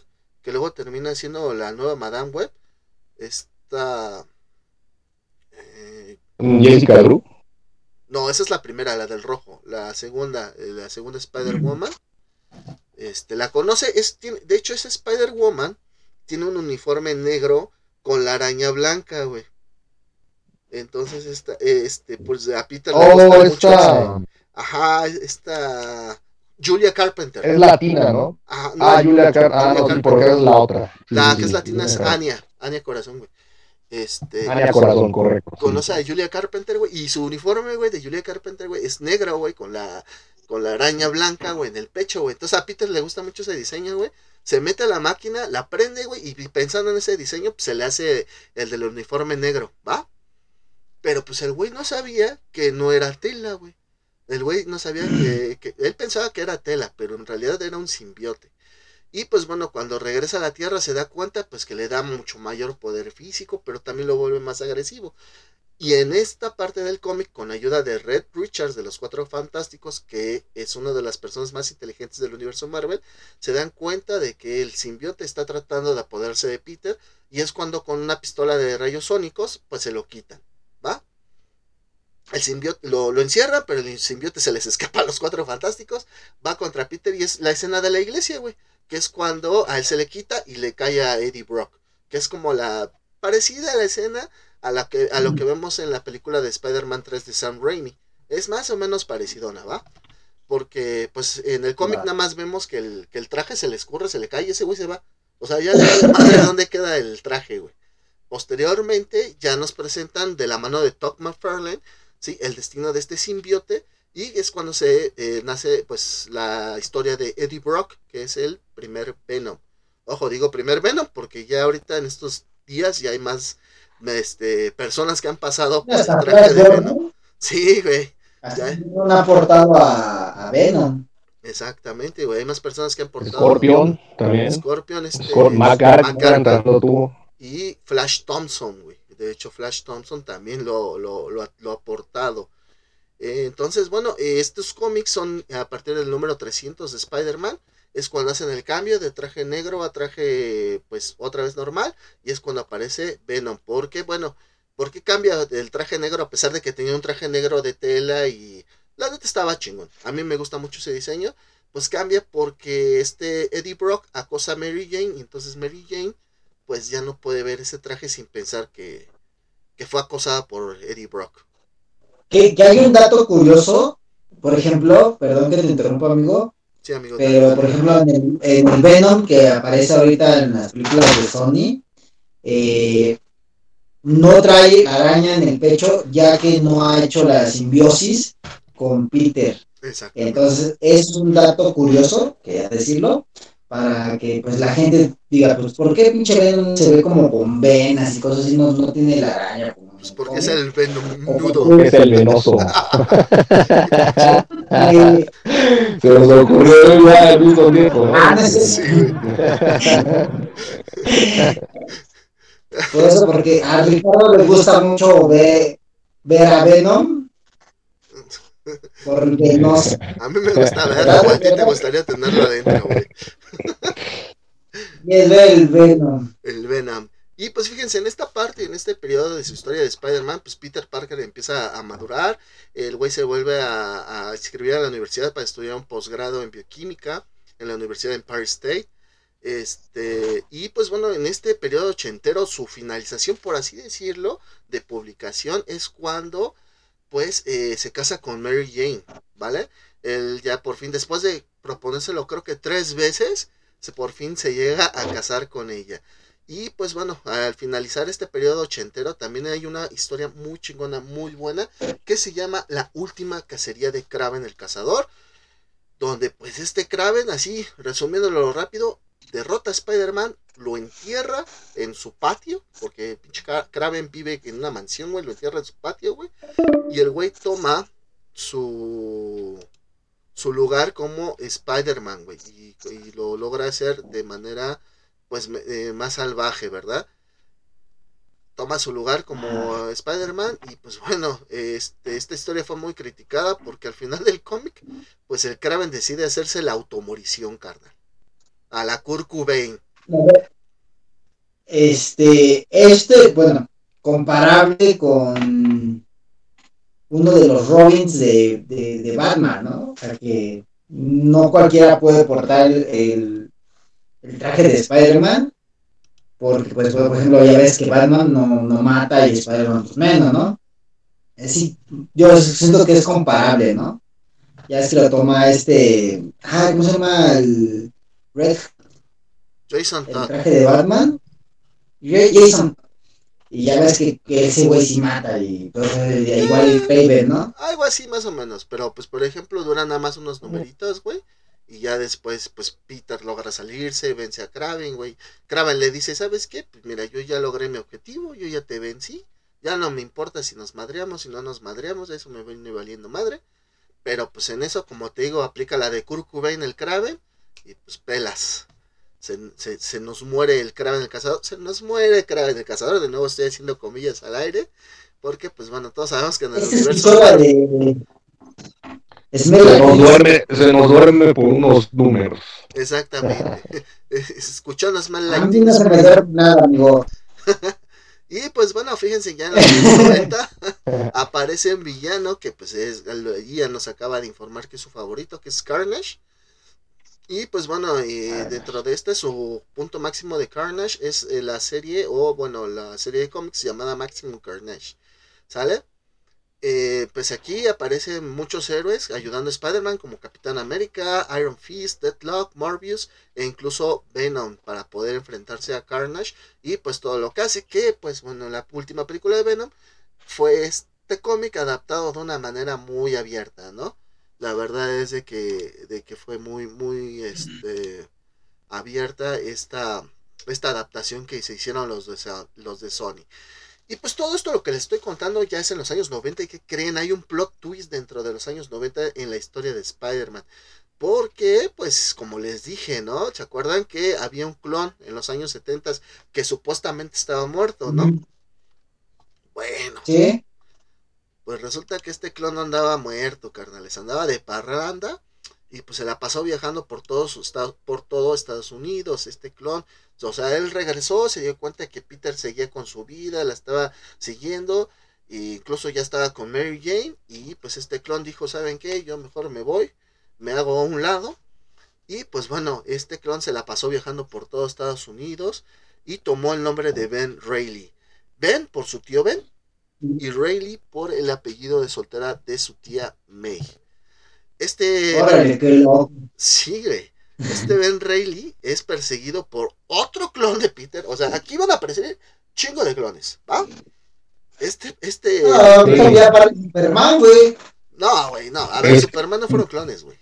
Que luego termina siendo la nueva Madame Web. Esta... eh, Jessica Drew. no, esa es la primera, la del rojo. La segunda, eh, la segunda Spider-Woman. Este, la conoce, es, tiene, de hecho esa Spider-Woman tiene un uniforme negro con la araña blanca, güey. Entonces, esta, este, pues a Peter le Oh, gusta mucho esta ese- Ajá, esta... Julia Carpenter. es latina, ¿no? Ajá, no, Ah, Julia Car ah, no, sí, Carpenter. porque es la otra. Sí, La sí, que es sí, latina es Anya. Anya Corazón, güey. Este... Anya Corazón, correcto. conoce a Julia Carpenter, güey, y su uniforme, güey, de Julia Carpenter, güey, es negro, güey, con la, con la araña blanca, güey, en el pecho, güey. Entonces a Peter le gusta mucho ese diseño, güey. Se mete a la máquina, la prende, güey, y pensando en ese diseño, pues se le hace el del uniforme negro, ¿va? Pero pues el güey no sabía que no era tela, güey. El güey no sabía que, que- Él pensaba que era tela, pero en realidad era un simbiote. Y pues bueno, cuando regresa a la Tierra se da cuenta pues que le da mucho mayor poder físico, pero también lo vuelve más agresivo. Y en esta parte del cómic, con ayuda de Red Richards de los Cuatro Fantásticos, que es una de las personas más inteligentes del universo Marvel, se dan cuenta de que el simbiote está tratando de apoderarse de Peter y es cuando con una pistola de rayos sónicos, pues se lo quitan. El simbiote lo, lo encierra, pero el simbiote se les escapa a los Cuatro Fantásticos, va contra Peter y es la escena de la iglesia, güey, que es cuando a él se le quita y le cae a Eddie Brock, que es como la parecida a la escena a, la que, a lo que vemos en la película de Spider-Man 3 de Sam Raimi. Es más o menos parecidona, ¿va? Porque, pues, en el cómic nada más vemos que el, que el traje se le escurre, se le cae y ese güey se va. O sea, ya de madre dónde queda el traje, güey. Posteriormente, ya nos presentan de la mano de Todd McFarlane, ¿sí? El destino de este simbiote. Y es cuando se eh, nace, pues, la historia de Eddie Brock, que es el primer Venom. Ojo, digo primer Venom porque ya ahorita en estos días ya hay más este, personas que han pasado por el Hasta traje de Venom. Sí, güey, no ha aportado a, a Venom. exactamente, güey. Hay más personas que han portado. Scorpion también. Scorpion, este. Scor McGargan McGargan tanto tuvo. y Flash Thompson, güey. De hecho, Flash Thompson también lo, lo, lo, ha, aportado. Eh, entonces, bueno, eh, estos cómics son a partir del número 300 de Spider-Man. Es cuando hacen el cambio de traje negro a traje, pues, otra vez normal. Y es cuando aparece Venom. Porque, bueno, ¿por qué cambia el traje negro a pesar de que tenía un traje negro de tela y la neta estaba chingón? A mí me gusta mucho ese diseño. Pues cambia porque este Eddie Brock acosa a Mary Jane y entonces Mary Jane pues ya no puede ver ese traje sin pensar que, que fue acosada por Eddie Brock. Que, que hay un dato curioso, por ejemplo, perdón que te interrumpa, amigo, Sí, amigo. pero por ejemplo en el, en el Venom que aparece ahorita en las películas de Sony, eh, no trae araña en el pecho ya que no ha hecho la simbiosis con Peter. Exacto. Entonces es un dato curioso, que decirlo, para que pues la gente diga, pues ¿por qué pinche Venom se ve como con venas y cosas así, no, no tiene la araña? como Pues porque es el Venom nudo. Es el venoso. Se nos ocurrió ya al mismo tiempo. ¿no? Ah, no sé. Sí, güey. Por eso, porque a Ricardo le gusta mucho ver, ver a Venom por el venoso. A mí me gusta güey. A ti te gustaría tenerlo adentro, güey. Y es el Venom. El Venom. Y pues fíjense, en esta parte, en este periodo de su historia de Spider-Man, pues Peter Parker empieza a madurar. El güey se vuelve a, a inscribir a la universidad para estudiar un posgrado en bioquímica en la Universidad de Empire State. Este, y pues bueno, en este periodo ochentero, su finalización, por así decirlo, de publicación es cuando pues se casa con Mary Jane, ¿vale? Él ya por fin, después de proponérselo creo que tres veces, se por fin se llega a casar con ella. Y pues bueno, al finalizar este periodo ochentero también hay una historia muy chingona, muy buena, que se llama La última cacería de Kraven el cazador, donde pues este Kraven, así resumiéndolo rápido, derrota a Spider-Man, lo entierra en su patio, porque pinche Kra- Kraven vive en una mansión, güey, lo entierra en su patio, güey, y el güey toma su su lugar como Spider-Man, güey, y, y lo logra hacer de manera pues eh, más salvaje, ¿verdad? toma su lugar como Spider-Man y pues bueno, este, esta historia fue muy criticada porque al final del cómic, pues el Kraven decide hacerse la automorición, carnal. A la Kurt. Este, este, bueno, comparable con uno de los Robins de, de, Batman, ¿no? O sea que no cualquiera puede portar el, el traje de Spider-Man, porque pues por ejemplo ya ves que Batman no, no mata y Spider-Man pues menos, ¿no? Así, yo siento que es comparable, ¿no? Ya es que lo toma este, ah, ¿cómo se llama? El Red Jason El traje de Batman. Jason y ya ves que, que ese güey sí mata y igual el Paver, ¿no? Algo así más o menos, pero pues por ejemplo duran nada más unos numeritos, güey. Y ya después, pues Peter logra salirse, vence a Kraven, güey. Kraven le dice, ¿sabes qué? Pues mira, yo ya logré mi objetivo, yo ya te vencí. Ya no me importa si nos madreamos, si no nos madreamos, eso me viene valiendo madre. Pero pues en eso, como te digo, aplica la de Kurt Cobain, el Kraven, y pues pelas se, nos muere el Kraven el cazador, se nos muere el Kraven el cazador, de nuevo estoy haciendo comillas al aire, porque pues bueno, todos sabemos que en el universo... Se nos, duerme, se nos duerme por unos números. Exactamente. Escuchó los mal A mí no se me duerme nada, amigo. y pues bueno, fíjense ya en la 90 aparece un villano que pues es, ya nos acaba de informar que es su favorito, que es Carnage. Y pues bueno, eh, dentro de este su punto máximo de Carnage es eh, la serie, o bueno, la serie de cómics llamada Maximum Carnage. ¿Sale? Eh, pues aquí aparecen muchos héroes ayudando a Spider-Man como Capitán América, Iron Fist, Deadlock, Morbius e incluso Venom para poder enfrentarse a Carnage y pues todo lo que hace que pues bueno la última película de Venom fue este cómic adaptado de una manera muy abierta, ¿no? La verdad es de que, de que fue muy, muy este, abierta esta, esta adaptación que se hicieron los de, los de Sony. Y pues todo esto lo que les estoy contando ya es en los años 90 y que creen, hay un plot twist dentro de los años 90 en la historia de Spider-Man. Porque, pues, como les dije, ¿no? ¿Se acuerdan que había un clon en los años 70 que supuestamente estaba muerto, ¿no? Bueno. ¿Sí? Pues resulta que este clon andaba muerto, carnales, andaba de parranda y pues se la pasó viajando por todo, su por Estados Unidos, este clon. O sea, él regresó, se dio cuenta que Peter seguía con su vida, la estaba siguiendo, e incluso ya estaba con Mary Jane y pues este clon dijo, ¿saben qué? Yo mejor me voy, me hago a un lado. Y pues bueno, este clon se la pasó viajando por todo Estados Unidos y tomó el nombre de Ben Rayleigh. Ben por su tío Ben y Rayleigh por el apellido de soltera de su tía May. Este. Sí, güey. Este Ben Rayleigh es perseguido por otro clon de Peter. O sea, aquí van a aparecer chingo de clones, ¿va? Este, este. Superman, güey. No, güey, no. A ver, Superman no fueron clones, güey.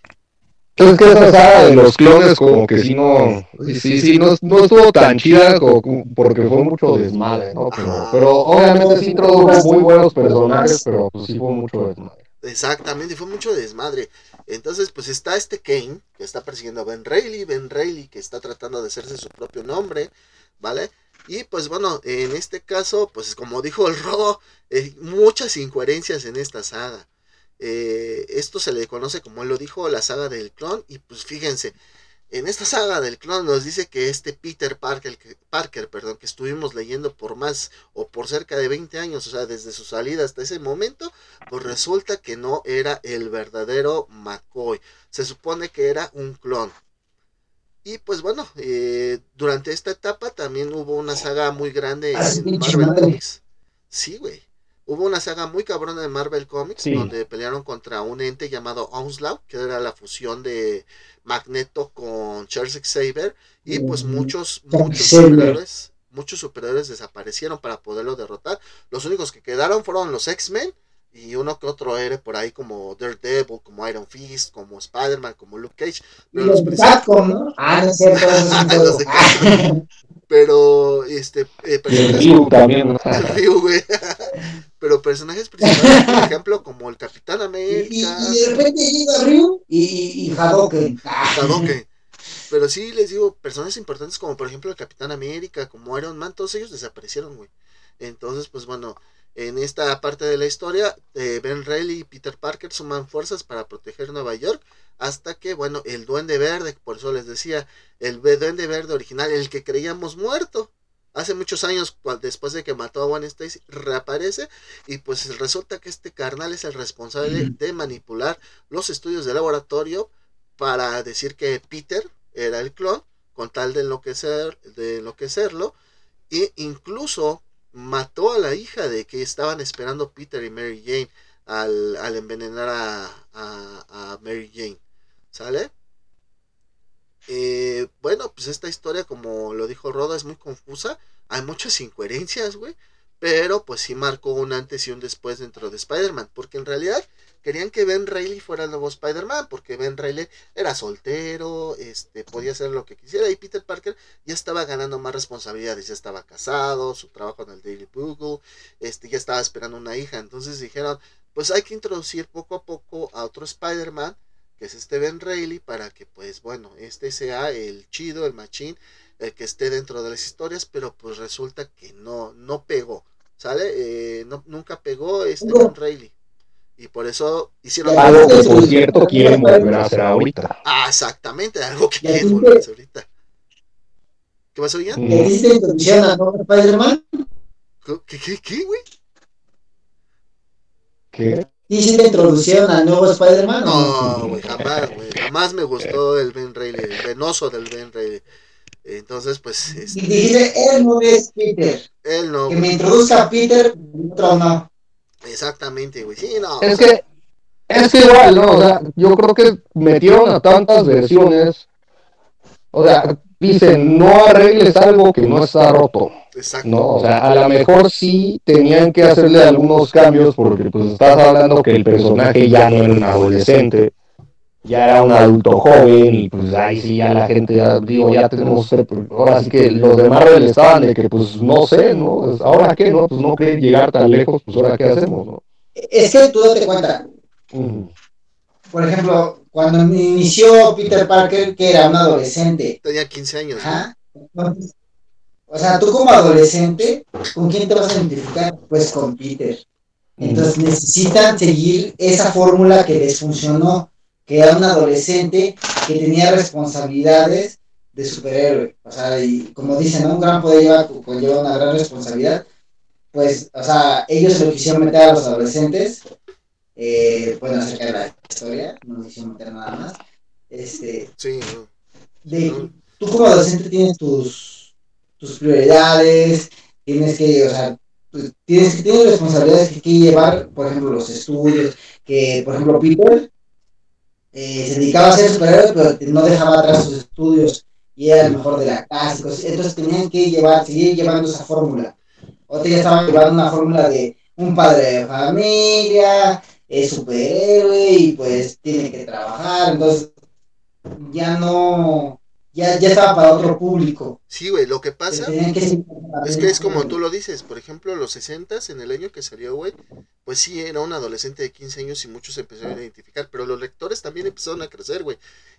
Entonces, que esa saga de los clones como que sí no, sí, sí, no, no estuvo tan chida como, porque fue mucho desmadre, ¿no? Pero, pero obviamente sí introdujo muy buenos personajes, pero pues sí fue mucho desmadre. Exactamente, fue mucho desmadre. Entonces, pues está este Kane, que está persiguiendo a Ben Reilly, Ben Reilly que está tratando de hacerse su propio nombre, ¿vale? Y pues bueno, en este caso, pues como dijo el robo, hay muchas incoherencias en esta saga. Eh, esto se le conoce, como él lo dijo, la saga del clon. Y pues fíjense, en esta saga del clon nos dice que este Peter Parker, Parker, perdón, que estuvimos leyendo por más o por cerca de 20 años, o sea, desde su salida hasta ese momento, pues resulta que no era el verdadero McCoy. Se supone que era un clon. Y pues bueno, eh, durante esta etapa también hubo una saga muy grande ah, en Marvel Sí, güey. Hubo una saga muy cabrona de Marvel Comics donde pelearon contra un ente llamado Onslaught, que era la fusión de Magneto con Charles Xavier y pues muchos muchos superhéroes, muchos superhéroes desaparecieron para poderlo derrotar. Los únicos que quedaron fueron los X-Men y uno que otro héroe por ahí como Daredevil, como Iron Fist, como Spider-Man, como Luke Cage. Pero los, ¿no? Ah, no cierto. pero este eh, personajes, también güey. Pero personajes principales por ejemplo como el Capitán América. y, de repente llega Ryu y, y Hadouken. Pero sí les digo personajes importantes como por ejemplo el Capitán América como Iron Man todos ellos desaparecieron güey. Entonces, pues bueno, en esta parte de la historia, eh, Ben Reilly y Peter Parker suman fuerzas para proteger Nueva York hasta que, bueno, el Duende Verde, por eso les decía, el Duende Verde original, el que creíamos muerto, hace muchos años, después de que mató a Gwen Stacy, reaparece y pues resulta que este carnal es el responsable de manipular los estudios de laboratorio para decir que Peter era el clon, con tal de enloquecer, de enloquecerlo, e incluso mató a la hija de que estaban esperando Peter y Mary Jane al, envenenar a, a, Mary Jane. ¿Sale? Eh, bueno, pues esta historia, como lo dijo Roda, es muy confusa. Hay muchas incoherencias, güey. Pero pues sí marcó un antes y un después dentro de Spider-Man. Porque en realidad querían que Ben Reilly fuera el nuevo Spider-Man, porque Ben Reilly era soltero, este, podía hacer lo que quisiera, y Peter Parker ya estaba ganando más responsabilidades, ya estaba casado, su trabajo en el Daily Bugle, este, ya estaba esperando una hija, entonces dijeron, pues hay que introducir poco a poco a otro Spider-Man, que es este Ben Reilly, para que pues bueno, este sea el chido, el machín, el que esté dentro de las historias, pero pues resulta que no, no pegó, ¿sale? Eh, no, nunca pegó este Ben Reilly. Y por eso hicieron algo que por cierto quieren volver a hacer ahorita. Ah, exactamente, algo que quieren volver a hacer ahorita. ¿Qué pasó, Ian? ¿Le diste introducción a Spider-Man? ¿Qué, qué, qué, güey? ¿Qué? ¿Hiciste introducción al nuevo Spider-Man? No, güey, jamás, güey. Jamás me gustó el Ben Reilly, el venoso del Ben Reilly. Entonces, pues. Este... Y dijiste, él no es Peter. Él no. Que me introduzca a Peter, otro no. Exactamente, güey. Sí, no. Es que, es igual, ¿no? O sea, yo creo que metieron a tantas versiones. O sea, dicen, no arregles algo que no está roto. Exacto. No, o sea, a lo mejor sí tenían que hacerle algunos cambios porque pues estás hablando que el personaje ya no era un adolescente, ya era un adulto joven y pues ahí sí ya la gente ya digo, ya tenemos pues, ahora sí que los de Marvel estaban de que pues no sé, ¿no? Pues, ahora qué, ¿no? Pues no creen llegar tan lejos, pues ahora qué hacemos, ¿no? Es que tú date cuenta. Por ejemplo, cuando inició Peter Parker, que era un adolescente. Tenía 15 años. O sea, tú como adolescente, ¿con quién te vas a identificar? Pues con Peter. Entonces necesitan seguir esa fórmula que les funcionó, que era un adolescente que tenía responsabilidades de superhéroe. O sea, y como dicen, un gran poder lleva, lleva una gran responsabilidad. Pues, o sea, ellos se lo quisieron meter a los adolescentes eh, bueno, acerca de la historia, no quisieron meter nada más. Este, sí, de, Tú como adolescente tienes tus, tus prioridades, tienes que, o sea, pues, tienes tienes responsabilidades que, que llevar, por ejemplo, los estudios, que, por ejemplo, Peter eh, se dedicaba a ser superhéroe, pero no dejaba atrás sus estudios y era el mejor de la casa, entonces tenían que llevar, seguir llevando esa fórmula. Otra ya estaban llevando una fórmula de un padre de familia, es superhéroe y pues tiene que trabajar, entonces ya no, ya, ya estaba para otro público. Sí, güey, lo que pasa es que es como tú lo dices, por ejemplo, los 60 en el año que salió, güey, pues sí, era un adolescente de 15 años y muchos se empezaron a identificar, pero los lectores también empezaron a crecer, güey.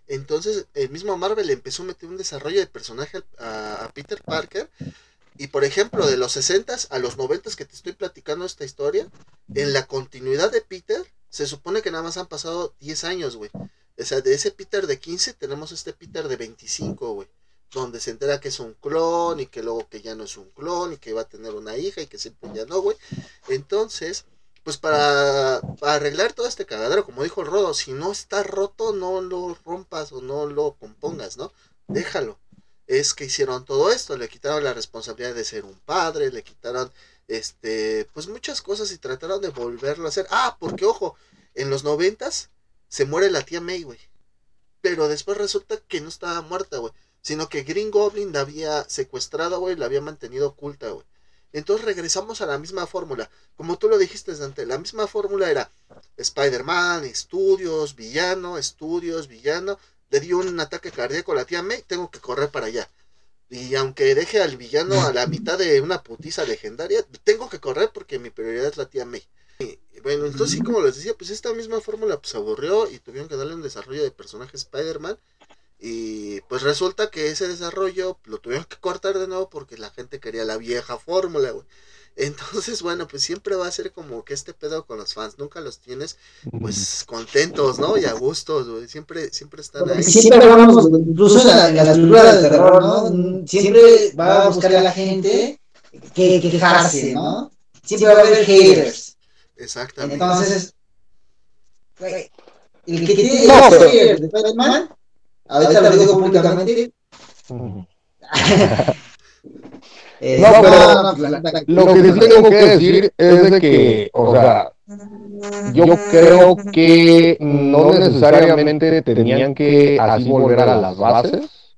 Entonces, el mismo Marvel empezó a meter un desarrollo de personaje a, a Peter Parker y por ejemplo, de los 60 a los 90 que te estoy platicando esta historia, en la continuidad de Peter, se supone que nada más han pasado 10 años, güey. De ese Peter de 15 tenemos este Peter de 25, güey. Donde se entera que es un clon y que luego que ya no es un clon y que va a tener una hija y que siempre ya no, güey. Entonces, pues para, para, arreglar todo este cagadero, como dijo el Rodo, si no está roto, no lo rompas o no lo compongas, ¿no? Déjalo es que hicieron todo esto, le quitaron la responsabilidad de ser un padre, le quitaron este, pues muchas cosas y trataron de volverlo a hacer. Ah, porque ojo, en los noventas se muere la tía May, güey. Pero después resulta que no estaba muerta, güey. Sino que Green Goblin la había secuestrado, güey, la había mantenido oculta, güey. Entonces regresamos a la misma fórmula. Como tú lo dijiste, Dante, la misma fórmula era Spider-Man, estudios, villano, estudios, villano, le dio un ataque cardíaco a la tía May, tengo que correr para allá. Y aunque deje al villano a la mitad de una putiza legendaria, tengo que correr porque mi prioridad es la tía May. Bueno, entonces sí, como les decía, pues esta misma fórmula pues aburrió y tuvieron que darle un desarrollo de personaje Spider-Man. Y pues resulta que ese desarrollo lo tuvieron que cortar de nuevo porque la gente quería la vieja fórmula, güey. Entonces, bueno, pues siempre va a ser como que este pedo con los fans, nunca los tienes pues contentos, ¿no? Y a gustos, güey, siempre, siempre están ahí. Siempre vamos, incluso en, la, en las películas de terror, ¿no? Siempre va a buscar a la gente que quejarse, ¿no? Siempre va a haber haters. Exactamente. Entonces, güey, el que tiene no, pero... de Spider-Man, ahorita lo digo públicamente. Eh, no, pero lo que sí tengo que decir es de que, o sea, yo creo que no necesariamente tenían que así volver a las bases,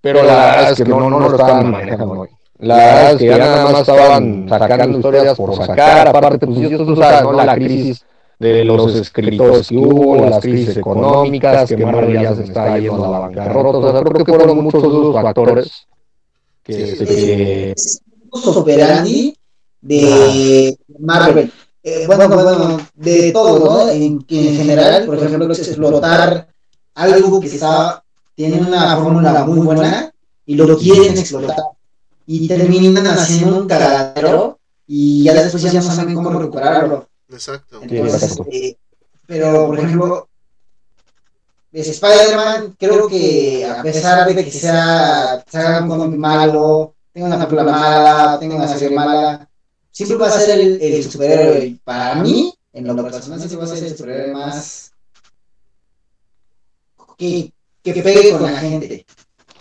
pero la verdad es que no, no lo estaban manejando hoy. La verdad es que ya nada más estaban sacando historias por sacar, aparte, pues tú sabes, ¿no? La crisis de los escritores que hubo, las crisis económicas, que Marvel ya se está yendo a la bancarrota, o sea, creo que fueron muchos de los factores que, sí, que... operandi de Marvel. Eh, bueno, bueno, de todo, ¿no? En, en general, por ejemplo, explotar algo que está, tiene una fórmula muy buena y lo quieren explotar. Y terminan haciendo un cagadero y ya después ya no saben cómo recuperarlo. Exacto. Entonces, eh, pero, por ejemplo, Spider-Man, creo que a pesar de que sea, sea un cómic malo, tenga una película mala, tenga una serie mala, siempre va a ser el, el superhéroe. Para mí, en lo personal, siempre va a ser el superhéroe más que, que pegue con la gente.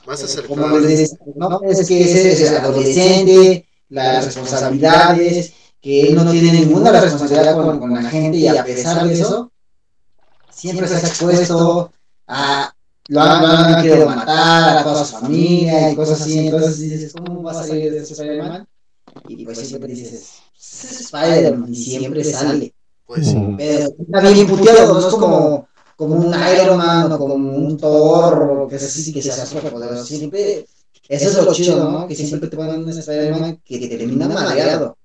Más acercado. Como les dices, no, es que es, es adolescente, las responsabilidades, que él no tiene ninguna responsabilidad con, con la gente y a pesar de eso, siempre se ha expuesto a, lo han, lo han querido matar a toda su familia y cosas así, entonces dices, ¿cómo va a salir de ese Spider-Man? Y pues siempre dices, es Spider-Man y siempre sale. Pues sí. Pero está bien puteado, no es como, como un Iron Man o como un Thor, que es así, que se hace poderoso. Siempre, eso es lo chido, ¿no? Que siempre te ponen un Spider-Man que te termina madreado.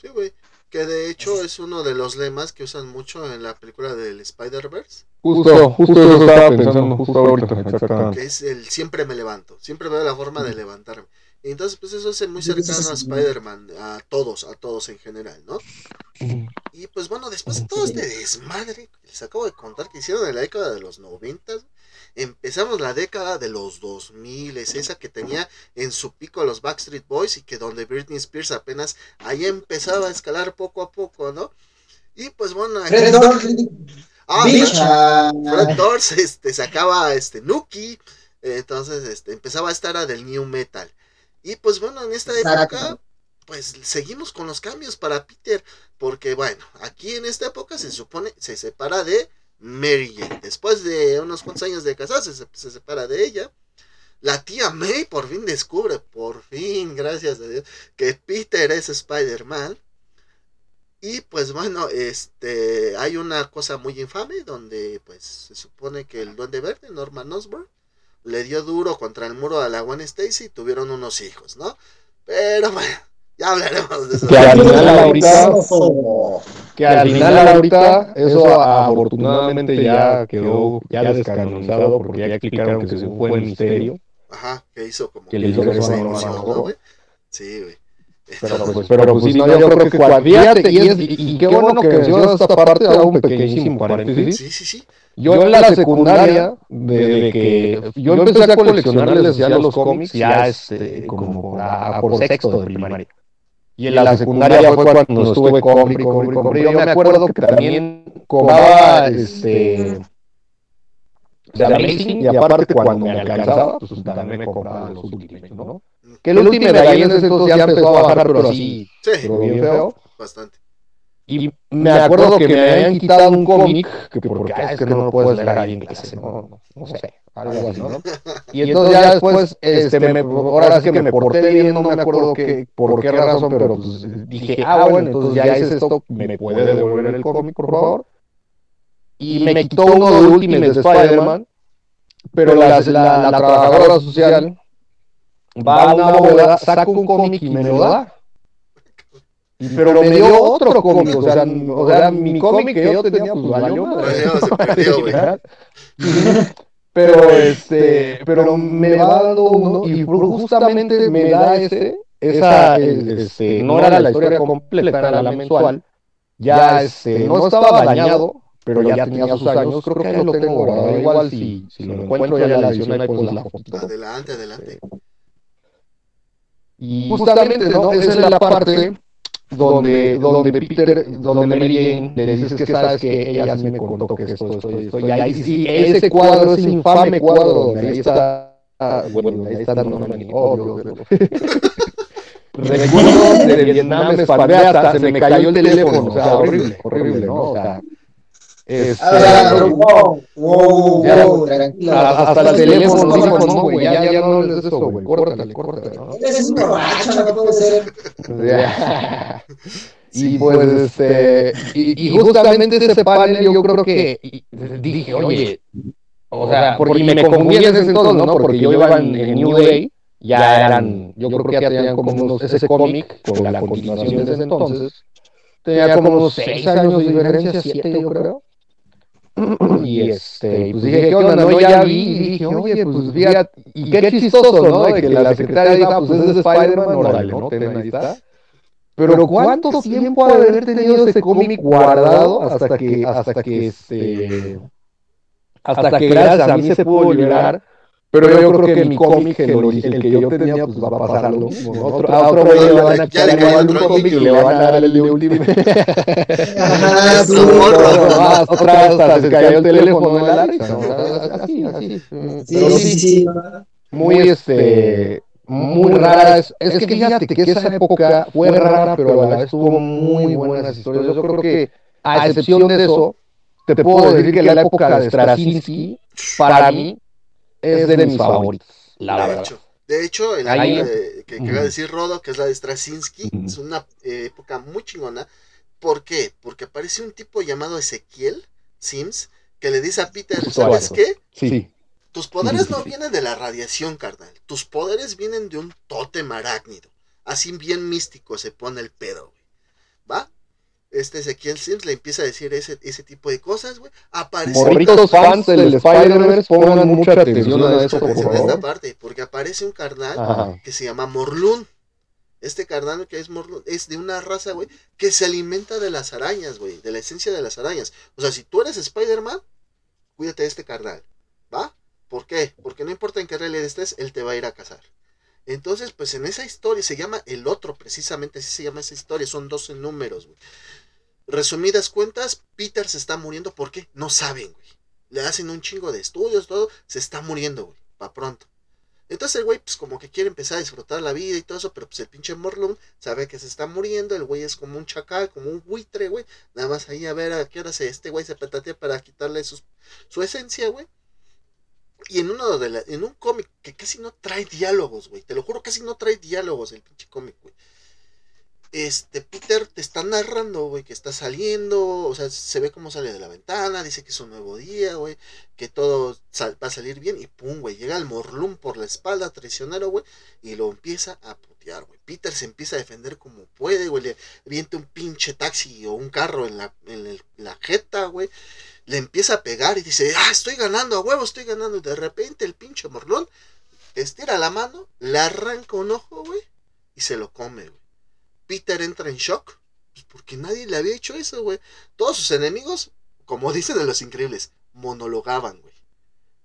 Sí, güey. Que de hecho es uno de los lemas que usan mucho en la película del Spider-Verse. Justo, justo eso estaba pensando, justo ahorita, exactamente. Que es el siempre me levanto, siempre veo la forma de levantarme. Y entonces, pues eso es muy cercano a Spider-Man, a todos, a todos en general, ¿no? Y pues bueno, después de todo este desmadre, les acabo de contar que hicieron en la década de los noventas, empezamos la década de los 2000, es esa que tenía en su pico los Backstreet Boys y que donde Britney Spears apenas ahí empezaba a escalar poco a poco, ¿no? Y pues bueno, Fred ah, Fred Doors este, sacaba este Nuki, entonces este, empezaba a estar a del New Metal. Y pues bueno, en esta época, pues seguimos con los cambios para Peter, porque bueno, aquí en esta época se supone, se separa de Mary Jane. Después de unos cuantos años de casarse, se, separa de ella. La tía May por fin descubre, por fin, gracias a Dios, que Peter es Spider-Man. Y pues bueno, este, hay una cosa muy infame donde pues se supone que el duende verde, Norman Osborn, le dio duro contra el muro a la Gwen Stacy y tuvieron unos hijos, ¿no? Pero bueno, ya hablaremos de eso. Que al final ahorita, que al final ahorita, eso afortunadamente ya quedó ya descanonizado porque ya explicaron que se fue el misterio. Ajá, que hizo como que le hizo esa ilusión, ¿no, güey? Sí, güey. Pero pues, pero pues sí, no, yo creo que cuadriate, y, es, y, qué bueno que mencionas esta parte, hago un pequeñísimo paréntesis. Sí, sí, sí. Yo en la secundaria, de que yo empecé a coleccionarles ya los cómics, ya este, como a, por sexto de primaria. Y en la secundaria fue cuando estuve compre, compre, compre. Yo me acuerdo que también cobraba este de Amazing y aparte cuando me alcanzaba, pues también me compraba los últimos, ¿no? Que el último de ahí en ese entonces ya empezó a bajar, pero así, sí, pero bien feo. Bastante. Y me acuerdo que me habían quitado un cómic, que porque es que no lo puedes leer ahí en clase, no, no sé, algo así, ¿no? Y entonces ya después, este, me, ahora sí que me porté bien, no me acuerdo que, por qué razón, pero pues dije, ah, bueno, entonces ya hice esto, ¿me puede devolver el cómic, por favor? Y me quitó uno de Ultimate de Spider-Man, pero la, la, la trabajadora social va a una boda, saca un cómic y me lo da pero me dio otro cómic, o sea, o sea mi cómic que yo tenía, pues valió Pero este, pero me va dando uno y justamente me da ese esa este, no era la historia completa, era la mensual. Ya este, no estaba dañado, pero ya tenía sus años. Creo que lo tengo guardado. Igual si, si lo encuentro ya la edición ahí pues la foto. Adelante, adelante. Y justamente, ¿no? Esa es la parte donde, donde Peter, donde Mary Jane le dices que sabes que ella sí me contó que esto, esto, esto, y ahí sí, ese cuadro, ese infame cuadro donde ahí está, bueno, ahí está dando obvio, Recuerdo de Vietnam, me se me cayó el teléfono, o sea, horrible, horrible, ¿no? O sea, este, wow, wow, wow, tranquilo. Hasta el teléfono no, güey, ya, ya no es eso, güey, córtale, córtale, ¿no? Eres un borracho, no puede ser. y pues, este, y, y justamente ese panel yo creo que dije, oye, o sea, porque me confundí en ese entonces, ¿no? Porque yo iba en, en New Day, ya eran, yo creo que ya tenían como unos, ese cómic con la continuación de ese entonces, tenía como unos seis años de diferencia, siete yo creo. Y este, pues dije, ¿qué onda? No, ya vi, y dije, oye, pues fíjate, y qué chistoso, ¿no? De que la secretaria diga, pues es de Spider-Man, órale, ¿no? Ten, ahí está. Pero ¿cuánto tiempo ha de haber tenido ese cómic guardado hasta que, hasta que, este, hasta que gracias a mí se pudo liberar? Pero yo creo que mi cómic, el, el, que yo tenía, pues va a pasar lo mismo. ¿no? Otro, a otro güey le van a quitar igual un cómic y le van a dar el de Ultimate. Otra vez hasta se cayó el teléfono la. Así, así. Sí, sí, sí. Muy, este muy rara. Es, es que fíjate que esa época fue rara, pero a la vez tuvo muy buenas historias. Yo creo que, a excepción de eso, te puedo decir que la época de Straczynski, para mí, es de, mis favoritos, la de verdad. Hecho, de hecho, el de, que quería decir Rodo, que es la de Straczynski, es una eh, época muy chingona. ¿Por qué? Porque aparece un tipo llamado Ezequiel Sims que le dice a Peter, ¿sabes qué? Sí. Tus poderes no vienen de la radiación, carnal. Tus poderes vienen de un tótem arácnido. Así bien místico se pone el pedo, güey. ¿Va? Este Ezequiel Sims le empieza a decir ese, ese tipo de cosas, güey. Aparece. Morritos fans del Spider-Man pongan mucha atención a esto, por favor. esta parte, porque aparece un carnal Ajá. que se llama Morlun. Este carnal que es Morlun es de una raza, güey, que se alimenta de las arañas, güey, de la esencia de las arañas. O sea, si tú eres Spider-Man, cuídate de este carnal, ¿va? ¿Por qué? Porque no importa en qué realidad estés, él te va a ir a cazar. Entonces, pues en esa historia se llama El Otro, precisamente así se llama esa historia, son 12 números, güey. Resumidas cuentas, Peter se está muriendo porque no saben, güey. Le hacen un chingo de estudios, todo, se está muriendo, güey, pa' pronto. Entonces el güey, pues como que quiere empezar a disfrutar la vida y todo eso, pero pues el pinche Morlun sabe que se está muriendo, el güey es como un chacal, como un buitre, güey. Nada más ahí a ver a qué hora se, este güey se petatea para quitarle su esencia, güey. Y en uno de la, en un cómic que casi no trae diálogos, güey. Te lo juro, casi no trae diálogos el pinche cómic, güey este Peter te está narrando, güey, que está saliendo, o sea, se ve cómo sale de la ventana, dice que es un nuevo día, güey, que todo va a salir bien y pum, güey, llega el morlum por la espalda traicionero, güey, y lo empieza a putear, güey. Peter se empieza a defender como puede, güey, le viente un pinche taxi o un carro en la, en la jeta, güey. Le empieza a pegar y dice, ah, estoy ganando, a huevo, estoy ganando. Y de repente el pinche morlón estira la mano, le arranca un ojo, güey, y se lo come, güey. Peter entra en shock, porque nadie le había hecho eso, güey. Todos sus enemigos, como dicen en Los Increíbles, monologaban, güey.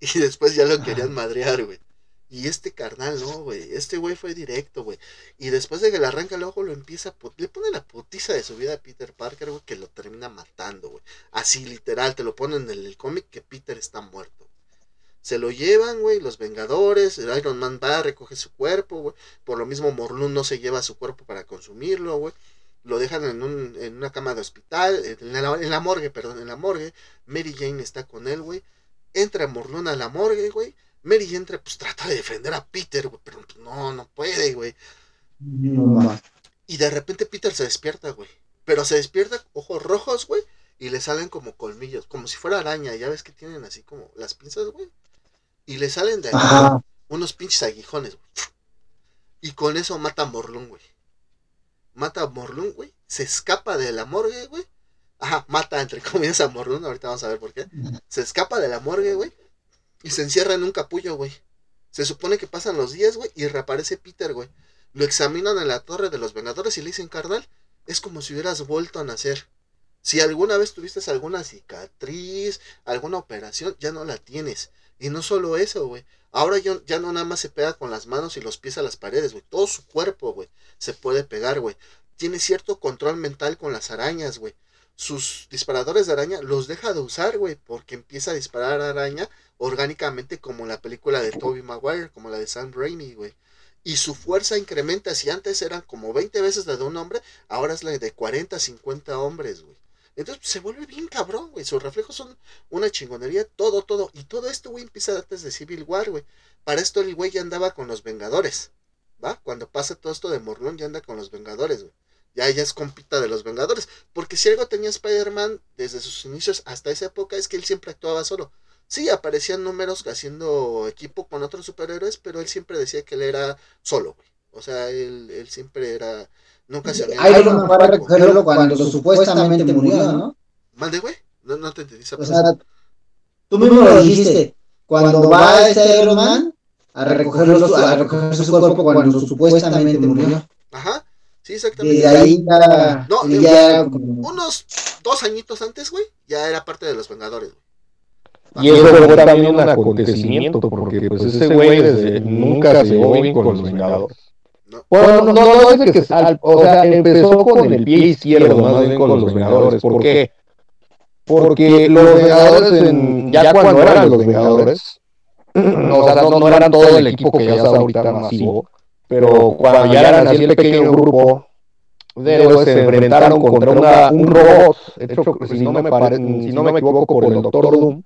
Y después ya lo querían madrear, güey. Y este carnal, no, güey. Este güey fue directo, güey. Y después de que le arranca el ojo, lo empieza a Le pone la putiza de su vida a Peter Parker, güey, que lo termina matando, güey. Así, literal, te lo ponen en el cómic que Peter está muerto. Se lo llevan, güey, los Vengadores. El Iron Man va, recoge su cuerpo, güey. Por lo mismo, Morlun no se lleva su cuerpo para consumirlo, güey. Lo dejan en, un, en una cama de hospital, en la, en la, morgue, perdón, en la morgue. Mary Jane está con él, güey. Entra Morlun a la morgue, güey. Mary entra, pues trata de defender a Peter, güey, pero pues, no, no puede, güey. y de repente Peter se despierta, güey. Pero se despierta, ojos rojos, güey. Y le salen como colmillos, como si fuera araña. Ya ves que tienen así como las pinzas, güey y le salen de aquí unos pinches aguijones, güey. Y con eso mata a Morlun, güey. Mata a Morlun, güey. Se escapa de la morgue, güey. Ajá, mata entre comillas a Morlun, ahorita vamos a ver por qué. Se escapa de la morgue, güey. Y se encierra en un capullo, güey. Se supone que pasan los días, güey, y reaparece Peter, güey. Lo examinan en la torre de los Vengadores y le dicen, carnal, es como si hubieras vuelto a nacer. Si alguna vez tuviste alguna cicatriz, alguna operación, ya no la tienes. Y no solo eso, güey. Ahora ya, ya no nada más se pega con las manos y los pies a las paredes, güey. Todo su cuerpo, güey, se puede pegar, güey. Tiene cierto control mental con las arañas, güey. Sus disparadores de araña los deja de usar, güey, porque empieza a disparar araña orgánicamente como en la película de Tobey Maguire, como la de Sam Raimi, güey. Y su fuerza incrementa, si antes eran como 20 veces la de un hombre, ahora es la de 40, 50 hombres, güey. Entonces pues, se vuelve bien cabrón, güey. Sus reflejos son una chingonería, todo, todo. Y todo esto, güey, empieza antes de Civil War, güey. Para esto el güey ya andaba con los Vengadores, ¿va? Cuando pasa todo esto de Morlón, ya anda con los Vengadores, güey. Ya, ya es compita de los Vengadores. Porque si algo tenía Spider-Man desde sus inicios hasta esa época es que él siempre actuaba solo. Sí, aparecían números haciendo equipo con otros superhéroes, pero él siempre decía que él era solo, güey. O sea, él, él siempre era Nunca se había Iron Man fue a recogerlo cuando supuestamente murió, ¿no? Mande, güey. No, no te entendí. O sea, tú mismo lo dijiste. Cuando va este Iron Man a recogerlo, a recoger su cuerpo cuando supuestamente murió. Ajá. Sí, exactamente. Y de ahí ya. No, ya, unos dos añitos antes, güey, ya era parte de los Vengadores, güey. Y eso fue también un acontecimiento, porque pues ese güey desde nunca se bien con los Vengadores. Bueno, no, no, no es que, o sea, empezó con el pie izquierdo, más bien con los Vengadores. ¿Por qué? Porque los Vengadores, en, ya cuando eran los Vengadores, o sea, no, no eran todo el equipo que ya está ahorita masivo, pero cuando ya eran así el pequeño grupo de héroes, se enfrentaron contra una, un robot, hecho, si no, me pare, si no me equivoco, por el Doctor Doom,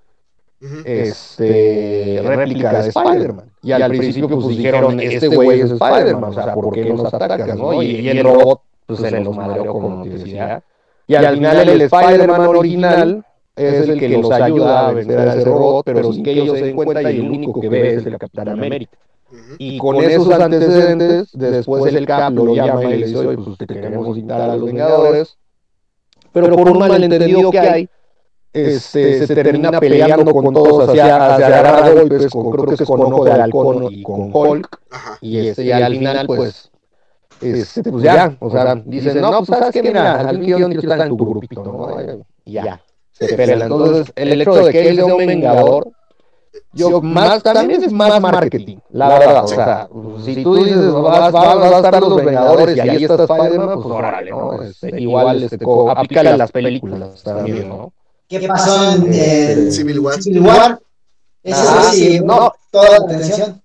este, réplica de Spider-Man. Y al principio pues, pues dijeron, este, este güey es Spider-Man, o sea, ¿por qué nos atacas? ¿no? Y, el robot pues, pues se los madreó como te decía. Y al final el Spider-Man original es el que los ayuda a vencer a ese robot, pero sin que ellos se den cuenta y el único que ve es el Capitán América. Y con esos antecedentes, después el Cap lo llama y le dice, oye, pues te queremos citar a los Vengadores, pero por un malentendido que hay, este, se termina peleando con todos hacia, hacia agarrar golpes, con, creo que es con Ojo de Halcón y con Hulk, y, este, y al final, pues, este, pues ya, o sea, dicen, no, pues sabes que mira, al guion está en tu grupito, ¿no? Y ya, se pelean. Entonces, el hecho de que él sea un vengador, yo más, también es más marketing, la verdad, o sea, si tú dices, vas, vas, a estar los Vengadores y ahí está Spider-Man, pues órale, ¿no? Este, igual, este, aplícale las películas también, ¿no? ¿Qué pasó en el Civil War? Civil War. Ese ah, sí, no, toda la atención.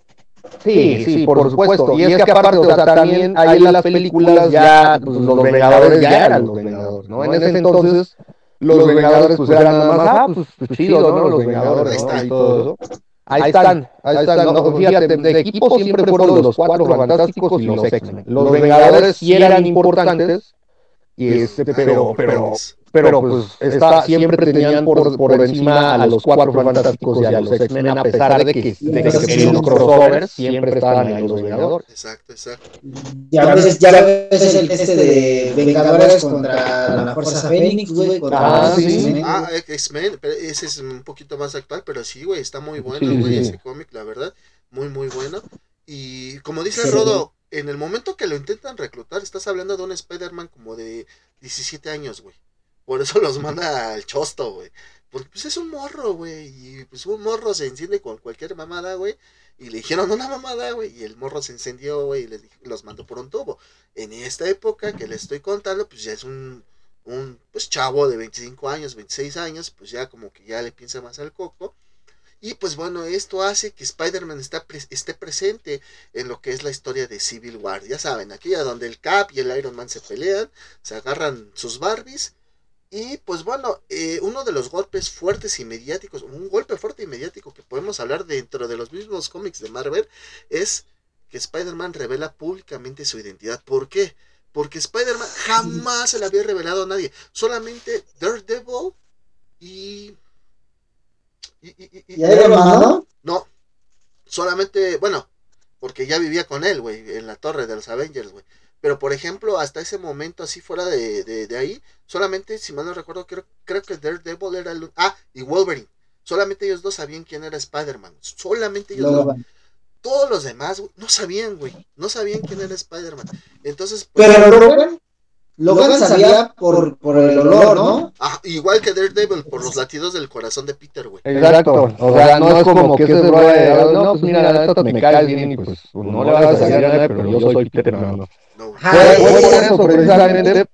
Sí, sí, por supuesto. Y es que aparte, o sea, también ahí en las películas ya, pues, los Vengadores ya eran los Vengadores, ¿no? En ese entonces, los Vengadores pues eran nada más, ah, pues, pues chido, ¿no? Los Vengadores, ¿no? Y todo eso. Ahí están, ahí están. No, fíjate, de equipo siempre fueron los cuatro fantásticos y los X-Men. Los Vengadores sí eran importantes, y este, pero, pero, pero pues, pues está, siempre tenían por, por encima a los cuatro fantásticos y a los X-Men, a pesar de que, de que en los crossovers siempre estaban ahí los Vengadores. Exacto, exacto. Ya ves, ya ves el este de Vengadores contra la Fuerza Fénix, güey. Ah, sí. Ah, X-Men, ese es un poquito más actual, pero sí, güey, está muy bueno, güey, ese cómic, la verdad. Muy, muy bueno. Y como dice Rodo, en el momento que lo intentan reclutar, estás hablando de un Spider-Man como de 17 años, güey. Por eso los manda al chosto, güey. Porque pues es un morro, güey. Y pues un morro se enciende con cualquier mamada, güey. Y le dijeron una mamada, güey. Y el morro se encendió, güey. Y les, los mandó por un tubo. En esta época que le estoy contando, pues ya es un, un pues chavo de 25 años, 26 años. Pues ya como que ya le piensa más al coco. Y pues bueno, esto hace que Spider-Man esté presente en lo que es la historia de Civil War. Ya saben, aquella donde el Cap y el Iron Man se pelean, se agarran sus Barbies y pues bueno, eh, uno de los golpes fuertes y mediáticos, un golpe fuerte y mediático que podemos hablar dentro de los mismos cómics de Marvel, es que Spider-Man revela públicamente su identidad. ¿Por qué? Porque Spider-Man jamás se le había revelado a nadie. Solamente Daredevil y... ¿Y, y, y, hermano? No. Solamente, bueno, porque ya vivía con él, güey, en la torre de los Avengers, güey. Pero por ejemplo, hasta ese momento, así fuera de, de, ahí, solamente, si mal no recuerdo, creo, creo que Daredevil era el... Ah, y Wolverine. Solamente ellos dos sabían quién era Spider-Man. Solamente ellos dos. todos los demás, no sabían, güey. No sabían quién era Spider-Man. Entonces, pues, Pero Logan, Logan sabía por, por el olor, ¿no? ah, igual que Daredevil, por los latidos del corazón de Peter, güey. Exacto. O sea, no es como que ese brother, no, pues mira, la neta me caes bien y pues no le vas a salir a nadie, pero yo soy Peter, no, no. Ajá, Fue, es- fue por eso precisamente.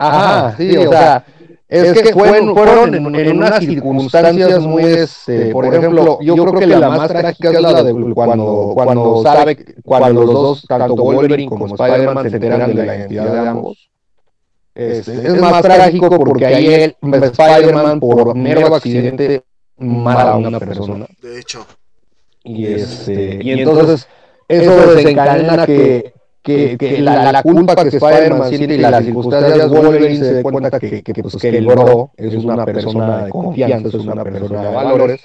Ajá, sí, o sea, es que fueron, fueron en, en unas circunstancias muy, este, por ejemplo, yo creo que la más trágica es la de cuando, cuando sabe, cuando los dos, tanto Wolverine como Spider-Man se enteran de la identidad de ambos. Este, es más trágico porque ahí él, Spider-Man, por mero accidente, mata a una persona. De hecho, Y, este, y entonces eso desencadena que, que, que la, la culpa que Spider-Man siente y las circunstancias Wolverine se dé cuenta que, que, pues, que el bro es una persona de confianza, es una persona de valores.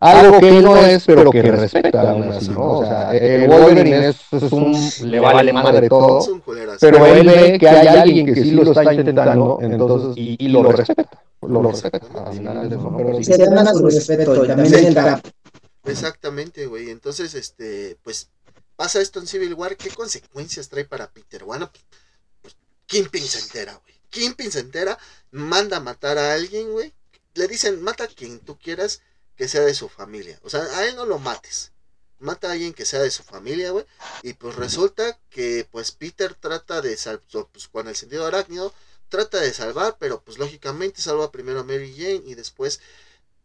Algo que él no es, pero que respeta aún así, ¿no? O sea, el Wolverine es, es un... le vale madre todo, pero él ve que hay alguien que sí lo está intentando, entonces, y, y lo respeta, lo respeta. Se gana su respeto y también en el campo. Exactamente, güey. Entonces, este, pues, pasa esto en Civil War. ¿Qué consecuencias trae para Peter? Bueno, pues, pues Kingpin se entera, güey. Kingpin se entera, manda a matar a alguien, güey. Le dicen, mata a quien tú quieras que sea de su familia. O sea, a él no lo mates. Mata a alguien que sea de su familia, güey. Y pues resulta que, pues, Peter trata de salvar, pues, con el sentido arácnido, trata de salvar, pero pues lógicamente salva primero a Mary Jane y después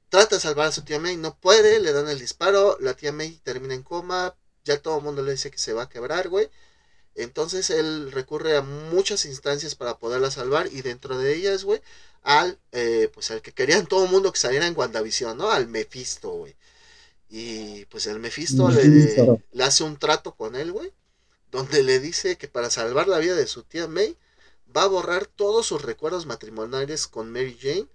trata de salvar a su tía May, no puede, le dan el disparo, la tía May termina en coma, ya todo el mundo le dice que se va a quebrar, güey. Entonces él recurre a muchas instancias para poderla salvar y dentro de ellas, güey, al, eh, pues al que querían todo el mundo que saliera en WandaVision, ¿no? Al Mephisto, güey. Y pues el Mephisto le, Mephisto. le hace un trato con él, güey, donde le dice que para salvar la vida de su tía May, va a borrar todos sus recuerdos matrimoniales con Mary Jane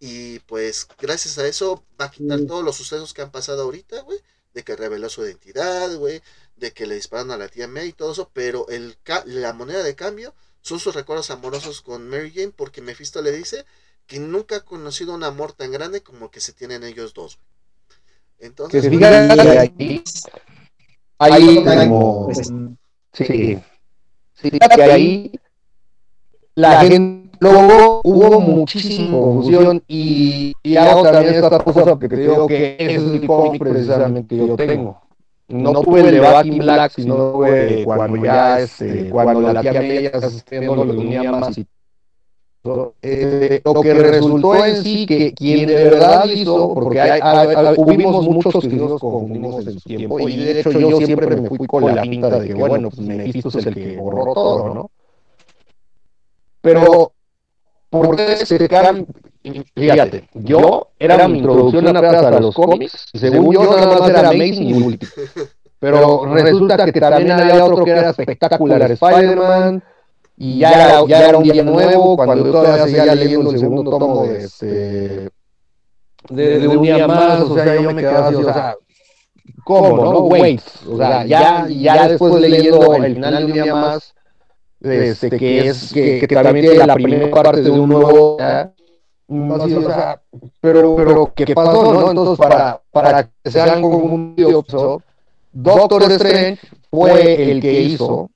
y pues gracias a eso va a quitar todos los sucesos que han pasado ahorita, güey. De que reveló su identidad, güey. De que le disparan a la tía May y todo eso. Pero el la moneda de cambio son sus recuerdos amorosos con Mary Jane. Porque Mephisto le dice que nunca ha conocido un amor tan grande como el que se tienen ellos dos. Entonces, Que fíjate ahí, ahí como... Pues, Sí. Sí, que ahí la gente luego hubo muchísima confusión y, y hago también esta cosa que te digo que es el cómic precisamente que yo tengo. No tuve el de Back in Black, sino tuve cuando ya este, cuando la tía ya se lo unía más y todo. Eh, lo que resultó en sí que quien de verdad hizo, porque hay, hay- hay- hubimos muchos que nos confundimos en su tiempo, y de hecho yo siempre me fui con la pinta de que, bueno, pues Mephisto es el que borró todo, ¿no? Pero, ¿por qué se? Fíjate, yo era mi introducción apenas a los cómics, y según yo nada más era Amazing y Ultimate. Pero resulta que también había otro que era espectacular Spider-Man, y ya era, ya era un día nuevo, cuando yo todavía seguía leyendo el segundo tomo de este de, de un día más, o sea, yo me quedaba así, o sea, ¿cómo, no? Wait, o sea, ya, ya después leyendo el final de un día más, este, que es, que, que también tiene la primera parte de un nuevo, ya, así, o sea, pero, pero, ¿qué pasó, no? Entonces, para, para que sean como un diopso, Doctor Strange fue el que hizo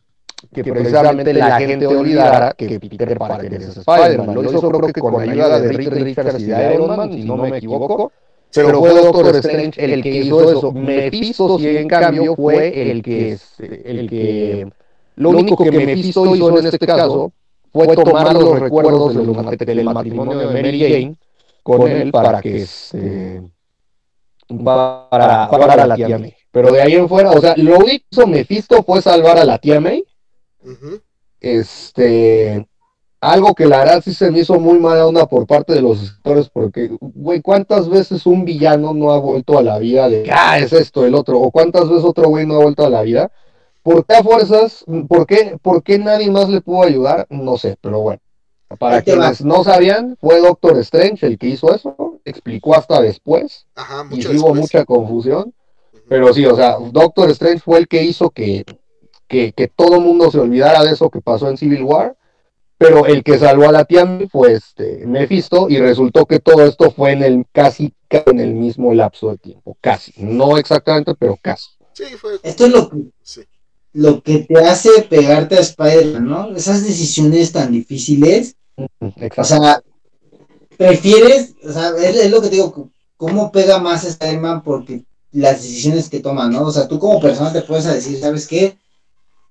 que precisamente la gente olvidara que Peter Parker es Spider-Man. Lo hizo creo que con la ayuda de Reed Richards y de Iron Man, si no me equivoco. Pero fue Doctor Strange el que hizo eso. Mephisto, si en cambio, fue el que, el que... Lo único que Mephisto hizo en este caso fue tomar los recuerdos de los- del matrimonio de Mary Jane con él para que este, para, para la tía May. Pero de ahí en fuera, o sea, lo único que hizo Mephisto fue salvar a la tía May. Este algo que la verdad sí se me hizo muy mala onda por parte de los escritores porque güey cuántas veces un villano no ha vuelto a la vida de ah es esto el otro o cuántas veces otro güey no ha vuelto a la vida por qué a fuerzas por qué por qué nadie más le pudo ayudar no sé pero bueno para Ahí quienes no sabían fue Doctor Strange el que hizo eso explicó hasta después Ajá, y mucho sí hubo mucha confusión pero sí, o sea, Doctor Strange fue el que hizo que, que, que todo mundo se olvidara de eso que pasó en Civil War. Pero el que salvó a la tía fue este Mephisto y resultó que todo esto fue en el casi en el mismo lapso de tiempo, casi, no exactamente, pero casi. Sí, fue. Esto es lo que, Sí. Lo que te hace pegarte a Spider-Man, ¿no? Esas decisiones tan difíciles. O sea, prefieres, o sea, es, es lo que te digo, cómo pega más a Spider-Man porque las decisiones que toma, ¿no? O sea, tú como persona te puedes decir, ¿sabes qué?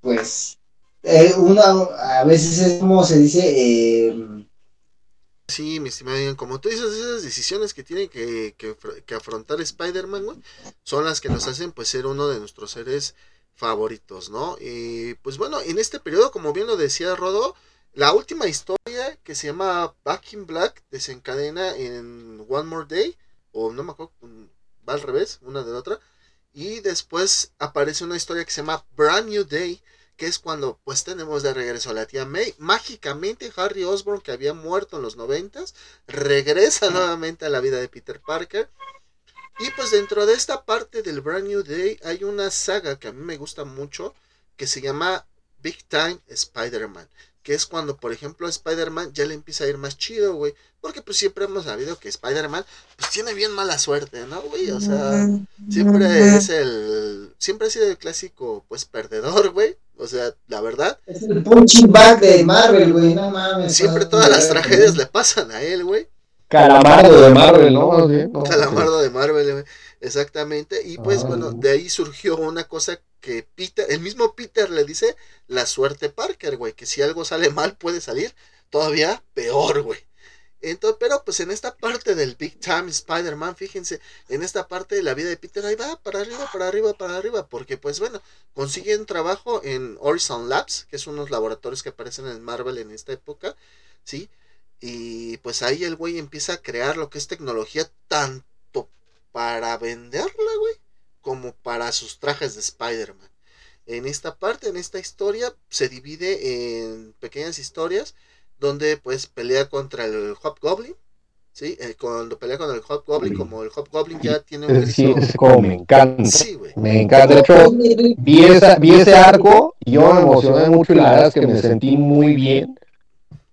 Pues, eh, una, a veces es como se dice, eh, Sí, mi estimado Ian, como tú dices, esas decisiones que tiene que, que, que afrontar Spider-Man, güey, son las que nos hacen pues ser uno de nuestros seres favoritos, ¿no? Y pues bueno, en este periodo, como bien lo decía Rodo, la última historia que se llama Back in Black desencadena en One More Day, o no me acuerdo, va al revés, una de la otra, y después aparece una historia que se llama Brand New Day, que es cuando pues tenemos de regreso a la tía May. Mágicamente Harry Osborn, que había muerto en los noventas, regresa nuevamente a la vida de Peter Parker. Y pues dentro de esta parte del Brand New Day hay una saga que a mí me gusta mucho, que se llama Big Time Spider-Man. Que es cuando, por ejemplo, a Spider-Man ya le empieza a ir más chido, güey. Porque pues siempre hemos sabido que Spider-Man pues tiene bien mala suerte, ¿no, güey? O sea, siempre es el... Siempre ha sido el clásico, pues, perdedor, güey. O sea, la verdad. es el punching bag de Marvel, güey, no mames. Siempre todas las tragedias le pasan a él, güey. Calamardo de Marvel, ¿no? Calamardo de Marvel, güey. Exactamente. Y pues Ah. bueno, de ahí surgió una cosa que Peter, el mismo Peter le dice la suerte Parker, güey, que si algo sale mal puede salir todavía peor, güey. Entonces, pero pues en esta parte del Big Time Spider-Man, fíjense, en esta parte de la vida de Peter, ahí va para arriba, para arriba, para arriba, porque pues bueno, consiguen trabajo en Horizon Labs, que son unos laboratorios que aparecen en Marvel en esta época, ¿sí? Y pues ahí el güey empieza a crear lo que es tecnología tanto para venderla, güey, como para sus trajes de Spider-Man. En esta parte, en esta historia, se divide en pequeñas historias donde pues pelea contra el Hobgoblin, ¿sí? Eh, cuando pelea con el Hobgoblin, como el Hobgoblin ya tiene un sí, es como me encanta. Sí, güey. Me encanta. De hecho, vi, esa, vi ese arco y yo me emocioné mucho y la verdad es que me sentí muy bien.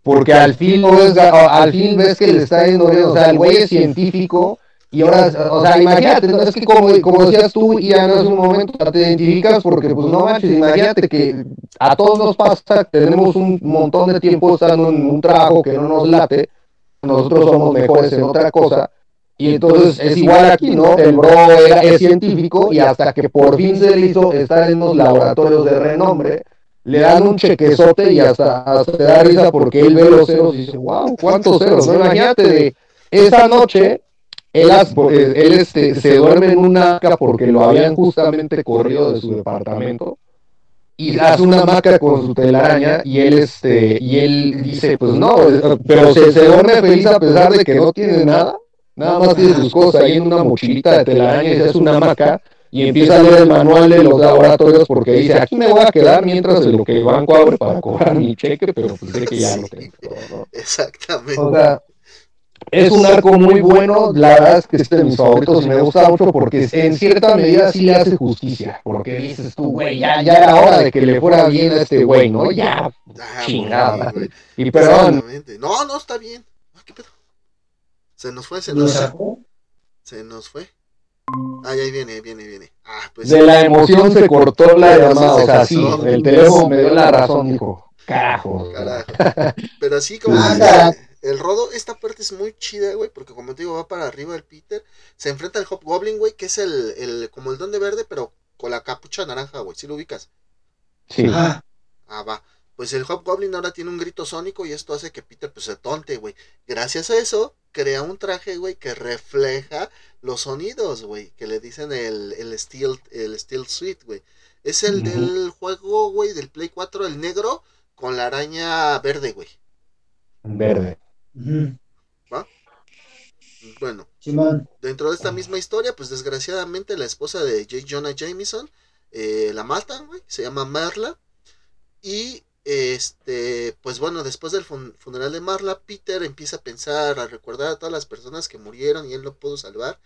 Porque al fin, lo ves, a- al fin ves que le está yendo. O sea, el güey es científico y ahora, o sea, imagínate, ¿no? es que como, como decías tú, Ian, hace un momento, te identificas porque, pues no manches, imagínate que a todos nos pasa, tenemos un montón de tiempo estando en un trabajo que no nos late, nosotros somos mejores en otra cosa. Y entonces es igual aquí, ¿no? El bro era, es científico y hasta que por fin se le hizo estar en los laboratorios de renombre, le dan un chequezote y hasta, te da risa porque él ve los ceros y dice, wow, ¿cuántos ceros? ¿no? Imagínate de esa noche, él, eh, él este, se duerme en una hamaca porque lo habían justamente corrido de su departamento y hace una hamaca con su telaraña y él este y él dice pues no pero se, se duerme feliz a pesar de que no tiene nada nada más tiene sus cosas ahí en una mochilita de telaraña y se hace una hamaca y empieza a leer el manual de los laboratorios porque dice aquí me voy a quedar mientras de lo que el banco abre para cobrar mi cheque pero pues sé que ya lo tengo ¿no? Exactamente. O sea, es un arco muy bueno, la verdad es que es de mis favoritos y me gusta mucho porque en cierta medida sí le hace justicia, porque dices tú, güey, ya, ya era hora de que le fuera bien a este güey, ¿no? Ya, Ah, chingada. güey. y perdón. No, no, está bien. Ah, ¿Qué pedo? Se nos fue, se ¿Lo nos, sacó? se nos fue. Ah, ahí viene, viene, viene. Ah, pues de la emoción se cortó la llamada, o sea, Se sí, el teléfono me dio la razón, dijo, carajo. Carajo. Pero así como Ah, el rodo, esta parte es muy chida, güey, porque como te digo, va para arriba el Peter, se enfrenta al Hobgoblin, güey, que es el, el como el don de verde, pero con la capucha naranja, güey, si lo ubicas? Sí, Ajá. Ah, va. Pues el Hobgoblin ahora tiene un grito sónico y esto hace que Peter pues se tonte, güey. Gracias a eso, crea un traje, güey, que refleja los sonidos, güey, que le dicen el, el Steel, el Steel Suite, güey. Es el del juego, güey, del Play 4, el negro, con la araña verde, güey. verde. Ujú. Bueno, Simón. dentro de esta misma historia, pues desgraciadamente la esposa de J. Jonah Jameson eh, la matan, güey, se llama Marla. Y este, pues bueno, después del fun- funeral de Marla, Peter empieza a pensar, a recordar a todas las personas que murieron y él no pudo salvar.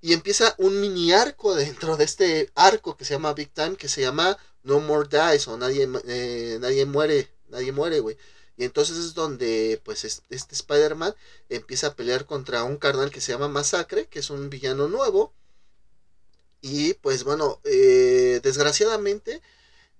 Y empieza un mini arco dentro de este arco que se llama Big Time, que se llama No More Dies o Nadie, eh, nadie muere, nadie muere, güey. Y entonces es donde, pues, es- este Spider-Man empieza a pelear contra un carnal que se llama Masacre, que es un villano nuevo. Y pues bueno, eh, desgraciadamente,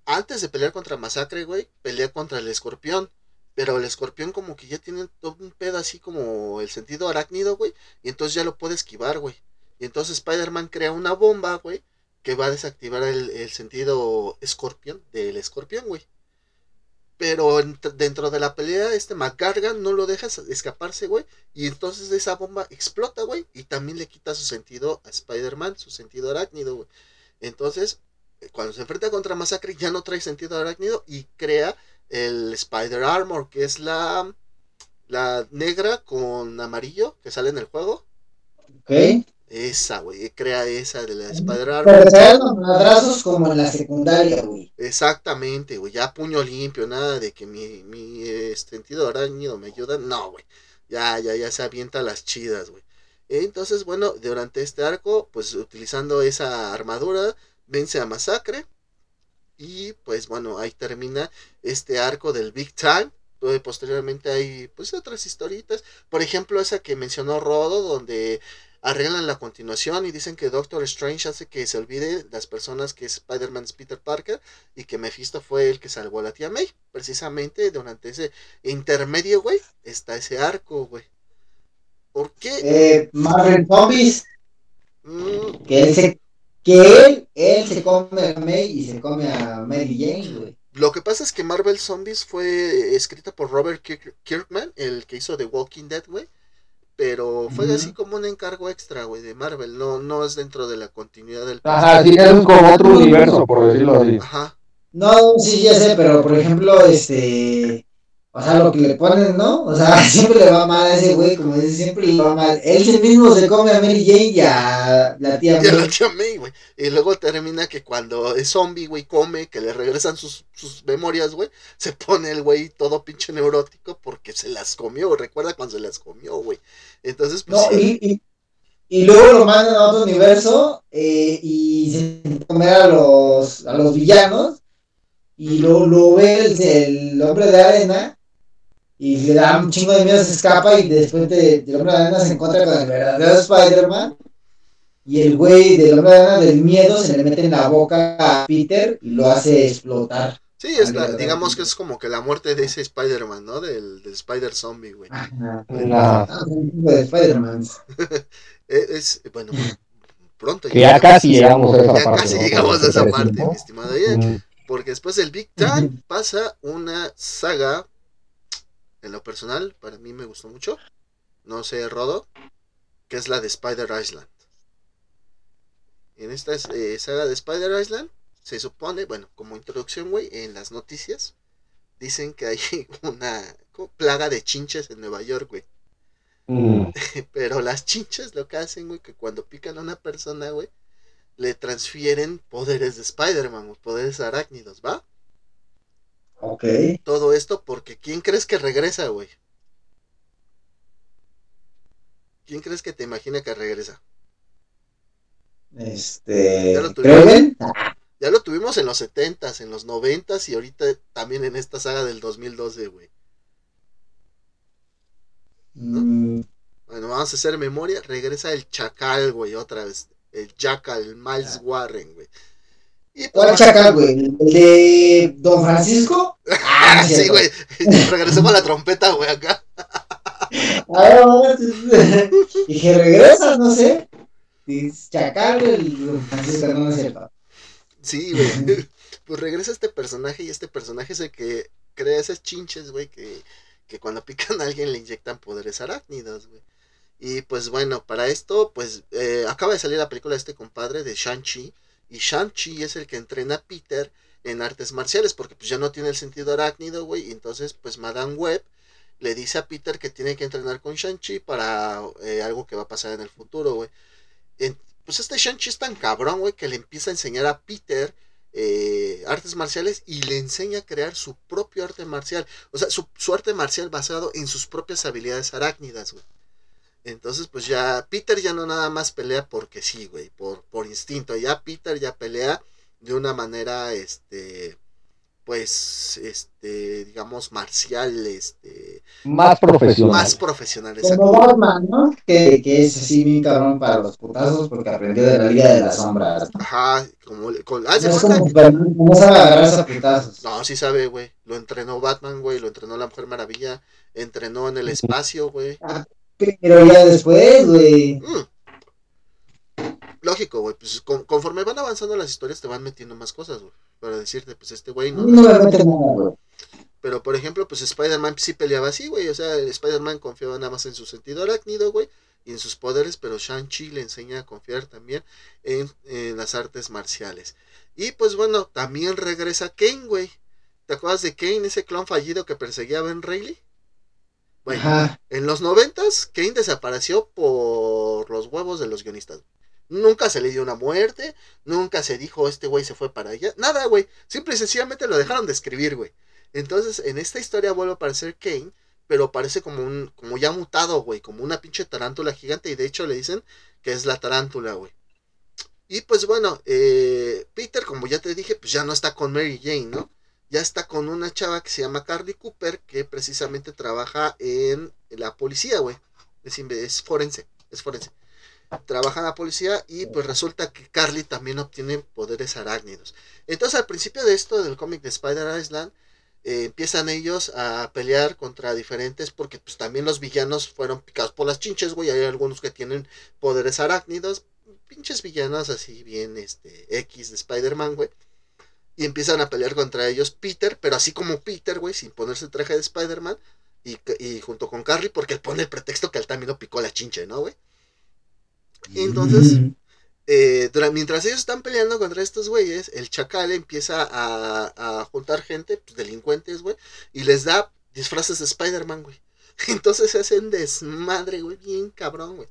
antes de pelear contra Masacre, güey, pelea contra el escorpión. Pero el escorpión como que ya tiene todo un pedo así como el sentido arácnido, güey. Y entonces ya lo puede esquivar, güey. Y entonces Spider-Man crea una bomba, güey, que va a desactivar el, sentido escorpión del escorpión, güey. Pero dentro de la pelea, este McGargan no lo deja escaparse, güey. Y entonces esa bomba explota, güey. Y también le quita su sentido a Spider-Man, su sentido arácnido, güey. Entonces, cuando se enfrenta contra Masacre, ya no trae sentido arácnido y crea el Spider Armor, que es la, la negra con amarillo que sale en el juego. Ok. Esa, güey, crea esa de la Spider Pero los madrazos como en la secundaria, güey. Exactamente, güey, ya puño limpio, nada de que mi, mi este, sentido arácnido me ayuda, no, güey. Ya, ya, ya se avienta las chidas, güey. Entonces, bueno, durante este arco, pues utilizando esa armadura, vence a Masacre. Y pues bueno, ahí termina este arco del Big Time. Donde posteriormente hay pues otras historitas. Por ejemplo, esa que mencionó Rodo, donde arreglan la continuación y dicen que Doctor Strange hace que se olvide las personas que Spider-Man es Peter Parker y que Mephisto fue el que salvó a la tía May. Precisamente durante ese intermedio, güey, está ese arco, güey. ¿Por qué? Eh, Marvel Zombies. Mm. Que, él se, que él, él se come a May y se come a Mary Jane, güey. Lo que pasa es que Marvel Zombies fue escrita por Robert Kirkman, el que hizo The Walking Dead, güey. Pero fue así como un encargo extra, güey, de Marvel. No, no es dentro de la continuidad del. Ajá, sí, es como otro universo, por decirlo así. Ajá. No, sí, ya sé, pero por ejemplo, este. O sea, lo que le ponen, ¿no? O sea, siempre le va mal a ese güey, como dice, siempre le va mal. Él mismo se come a Mary Jane y a la tía May. Y a la tía May, güey. Y luego termina que cuando es zombie, güey, come, que le regresan sus, sus memorias, güey, se pone el güey todo pinche neurótico porque se las comió. Recuerda cuando se las comió, güey. Entonces, pues. No, y, y, y, luego lo mandan a otro universo eh, y se comer a los, a los villanos. Y lo, lo ve el, el hombre de arena y le da un chingo de miedo, se escapa y después de, del hombre de arena se encuentra con el verdadero Spider-Man y el güey del hombre de arena del miedo se le mete en la boca a Peter y lo hace explotar. Sí, es digamos que es como que la muerte de ese Spider-Man, ¿no? Del, del Spider-Zombie, güey. Ah, de Spider-Man. es, bueno, pronto. Que ya, casi llegamos a esa ya parte. casi llegamos a esa parte, mi estimado. Porque después del Big Time pasa una saga en lo personal, para mí me gustó mucho. No sé, Rodo, que es la de Spider Island. En esta eh, saga de Spider Island, se supone, bueno, como introducción, güey, en las noticias, dicen que hay una plaga de chinches en Nueva York, güey. Mm. Pero las chinches lo que hacen, güey, que cuando pican a una persona, güey, le transfieren poderes de Spider-Man, poderes arácnidos, ¿va? Ok. Todo esto porque ¿quién crees que regresa, güey? ¿Quién crees que te imagina que regresa? Este. ¿Ya lo, tuvimos, ya lo tuvimos en los 70s, en los 90 y ahorita también en esta saga del 2012, güey. Mm. Bueno, vamos a hacer memoria. Regresa el Chacal, güey, otra vez. El Chacal, el Miles Warren, güey. Pues, ¿Cuál chacal, güey? ¿El de Don Francisco? Ah, sí, güey. Regresemos a la trompeta, güey, acá. A ver, y que regresas, no sé. Chacal, el Don Francisco, no, es cierto. Sí, güey. Pues regresa este personaje y este personaje es el que crea esas chinches, güey, que, que cuando pican a alguien le inyectan poderes arácnidos, güey. Y pues bueno, para esto, pues eh, acaba de salir la película de este compadre de Shang-Chi y Shang-Chi es el que entrena a Peter en artes marciales, porque pues ya no tiene el sentido arácnido, güey. Y entonces, pues Madame Web le dice a Peter que tiene que entrenar con Shang-Chi para eh, algo que va a pasar en el futuro, güey. pues este Shang-Chi es tan cabrón, güey, que le empieza a enseñar a Peter eh, artes marciales y le enseña a crear su propio arte marcial. O sea, su, su arte marcial basado en sus propias habilidades arácnidas, güey. Entonces, pues ya Peter ya no nada más pelea porque sí, güey, por, por instinto. Ya Peter ya pelea de una manera, este, pues, este, digamos, marcial, este, Más profesional. más profesional. Como. Batman, ¿no? Que, que es así bien cabrón para los putazos porque aprendió de la Liga de las Sombras. Ajá, como, con, ah, No no sabe agarrarse a putazos. No, sí sabe, güey. Lo entrenó Batman, güey. Lo entrenó la Mujer Maravilla. Entrenó en el espacio, güey. Pero ya después, güey. Mm. Lógico, güey. Pues con- conforme van avanzando las historias te van metiendo más cosas, güey. Para decirte, pues este güey no. No me mete nada, güey. Pero por ejemplo, pues Spider-Man sí peleaba así, güey. O sea, Spider-Man confiaba nada más en su sentido arácnido, güey. Y en sus poderes, pero Shang-Chi le enseña a confiar también en, en las artes marciales. Y pues bueno, también regresa Kane, güey. ¿Te acuerdas de Kane, ese clon fallido que perseguía a Ben Reilly? Bueno, Ajá. en los noventas, Kane desapareció por los huevos de los guionistas. Nunca se le dio una muerte, nunca se dijo este güey se fue para allá, nada, güey. Simple y sencillamente lo dejaron de escribir, güey. Entonces, en esta historia vuelve a aparecer Kane, pero parece como un, como ya mutado, güey, como una pinche tarántula gigante, y de hecho le dicen que es la tarántula, güey. Y pues bueno, eh, Peter, como ya te dije, pues ya no está con Mary Jane, ¿no? Ya está con una chava que se llama Carly Cooper, que precisamente trabaja en la policía, güey. Es, forense, es forense. Trabaja en la policía y pues resulta que Carly también obtiene poderes arácnidos. Entonces al principio de esto, del cómic de Spider Island, eh, empiezan ellos a pelear contra diferentes, porque pues también los villanos fueron picados por las chinches, güey. Hay algunos que tienen poderes arácnidos, pinches villanos así bien este X de Spider-Man, güey. Y empiezan a pelear contra ellos Peter, pero así como Peter, güey, sin ponerse el traje de Spider-Man. Y, y junto con Carly, porque él pone el pretexto que él también lo picó la chinche, ¿no, güey? Y entonces, Mm. eh, mientras ellos están peleando contra estos güeyes, el chacal empieza a, a juntar gente, pues, delincuentes, güey, y les da disfraces de Spider-Man, güey. Entonces se hacen desmadre, güey, bien cabrón, güey.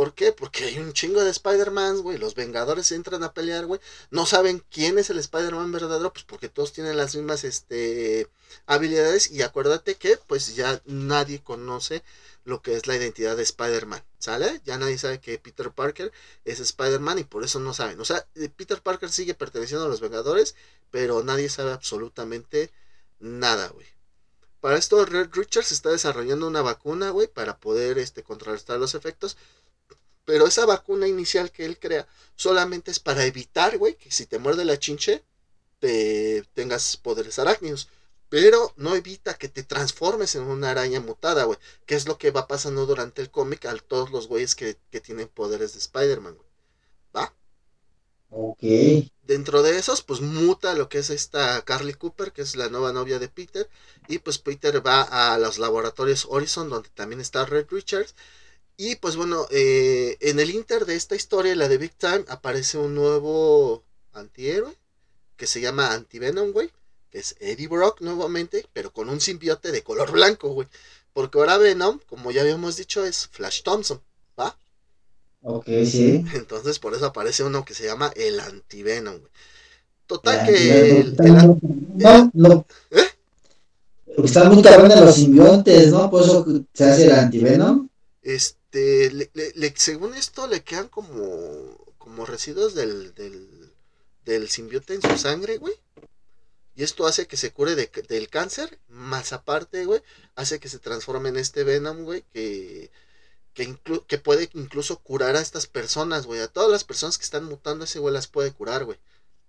¿Por qué? Porque hay un chingo de Spider-Man, güey. Los Vengadores entran a pelear, güey. No saben quién es el Spider-Man verdadero, pues porque todos tienen las mismas este, habilidades. Y acuérdate que, pues ya nadie conoce lo que es la identidad de Spider-Man, ¿sale? Ya nadie sabe que Peter Parker es Spider-Man y por eso no saben. O sea, eh, Peter Parker sigue perteneciendo a los Vengadores, pero nadie sabe absolutamente nada, güey. Para esto, Red Richards está desarrollando una vacuna, güey, para poder este, contrarrestar los efectos. Pero esa vacuna inicial que él crea solamente es para evitar, güey, que si te muerde la chinche, te tengas poderes arácnidos. Pero no evita que te transformes en una araña mutada, güey. Que es lo que va pasando durante el cómic a todos los güeyes que, que tienen poderes de Spider-Man, güey. ¿Va? Ok. Dentro de esos, pues muta lo que es esta Carly Cooper, que es la nueva novia de Peter. Y pues Peter va a los laboratorios Horizon, donde también está Red Richards. Y pues bueno, eh, en el inter de esta historia, la de Big Time, aparece un nuevo antihéroe que se llama Antivenom, güey. Que es Eddie Brock nuevamente, pero con un simbiote de color blanco, güey. Porque ahora Venom, como ya habíamos dicho, es Flash Thompson, ¿va? Ok, sí. Entonces por eso aparece uno que se llama el Antivenom, güey. Total que el- no, el- no, no. ¿Eh? Porque están muy cabrones los simbiontes, ¿no? Por eso se hace el antivenom. este, le- le- le- según esto le quedan como, como residuos del, del, del simbionte en su sangre, güey. Y esto hace que se cure de- del cáncer, más aparte, güey, hace que se transforme en este Venom, güey, que, que, que puede incluso curar a estas personas, güey. A todas las personas que están mutando, ese güey las puede curar, güey.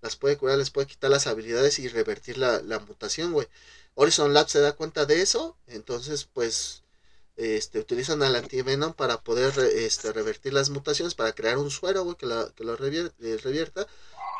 Las puede curar, les puede quitar las habilidades y revertir la, la mutación, güey. Horizon Lab se da cuenta de eso, entonces, pues, este, utilizan al antivenom para poder este, revertir las mutaciones, para crear un suero, güey, que, la- que lo eh, revierta.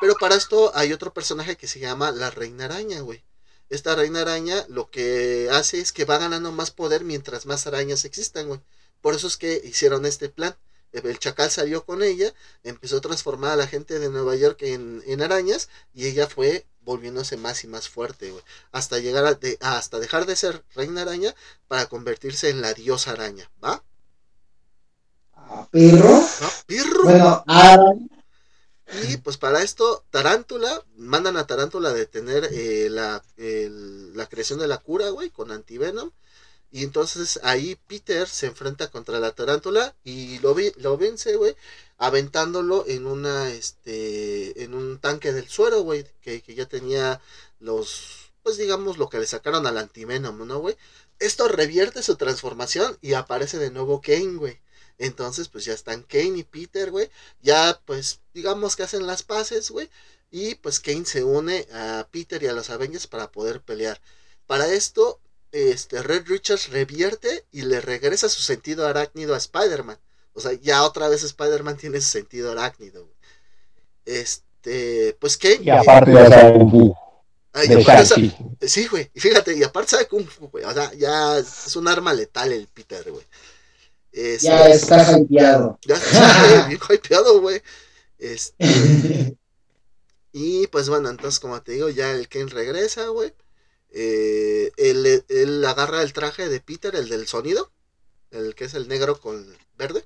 Pero para esto hay otro personaje que se llama la Reina Araña, güey. Esta Reina Araña lo que hace es que va ganando más poder mientras más arañas existan, güey. Por eso es que hicieron este plan. El chacal salió con ella, empezó a transformar a la gente de Nueva York en, en arañas y ella fue volviéndose más y más fuerte, güey. Hasta llegar a de- hasta dejar de ser reina araña para convertirse en la diosa araña, ¿va? Ah, Perro. ¿No? ¡Pirru! Bueno, Y pues para esto, Tarántula, mandan a Tarántula a detener eh, la, el- la creación de la cura, güey, con antivenom. Y entonces ahí Peter se enfrenta contra la tarántula y lo, vi- lo vence, güey, aventándolo en una, este, en un tanque del suero, güey, que, que ya tenía los, pues digamos lo que le sacaron al Antivenom, ¿no, güey? Esto revierte su transformación y aparece de nuevo Kane, güey. Entonces, pues ya están Kane y Peter, güey. Ya, pues, digamos que hacen las paces, güey. Y pues Kane se une a Peter y a los Avengers para poder pelear. Para esto, este, Red Richards revierte y le regresa su sentido arácnido a Spider-Man. O sea, ya otra vez Spider-Man tiene su sentido arácnido. Güey. Este, pues Kane. Y aparte ya sabe Kung Fu. sí, güey. Y fíjate, y aparte sabe Kung Fu, güey. O sea, ya es un arma letal el Peter, güey. Este, ya está hypeado. Ya está bien hypeado, güey. Este. y pues bueno, entonces, como te digo, ya el Kane regresa, güey. Eh, él, agarra el traje de Peter, el del sonido, el que es el negro con verde,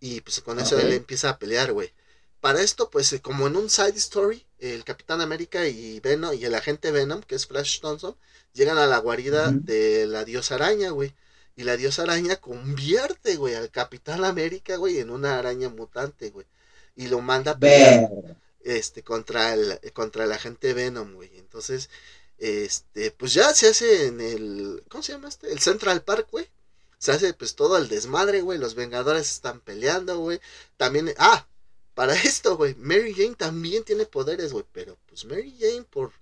y pues con eso él empieza a pelear, güey. Para esto, pues como en un side story, el Capitán América y Venom y el agente Venom, que es Flash Thompson, llegan a la guarida de la diosa araña, güey. Y la diosa araña convierte, güey, al Capitán América, güey, en una araña mutante, güey. Y lo manda a pelear, este, contra el, contra el agente Venom, güey. Entonces, este, pues ya se hace en el, ¿cómo se llama este? El Central Park, güey. Se hace pues todo el desmadre, güey. Los Vengadores están peleando, güey. También, ah, para esto, güey. Mary Jane también tiene poderes, güey. Pero pues Mary Jane por,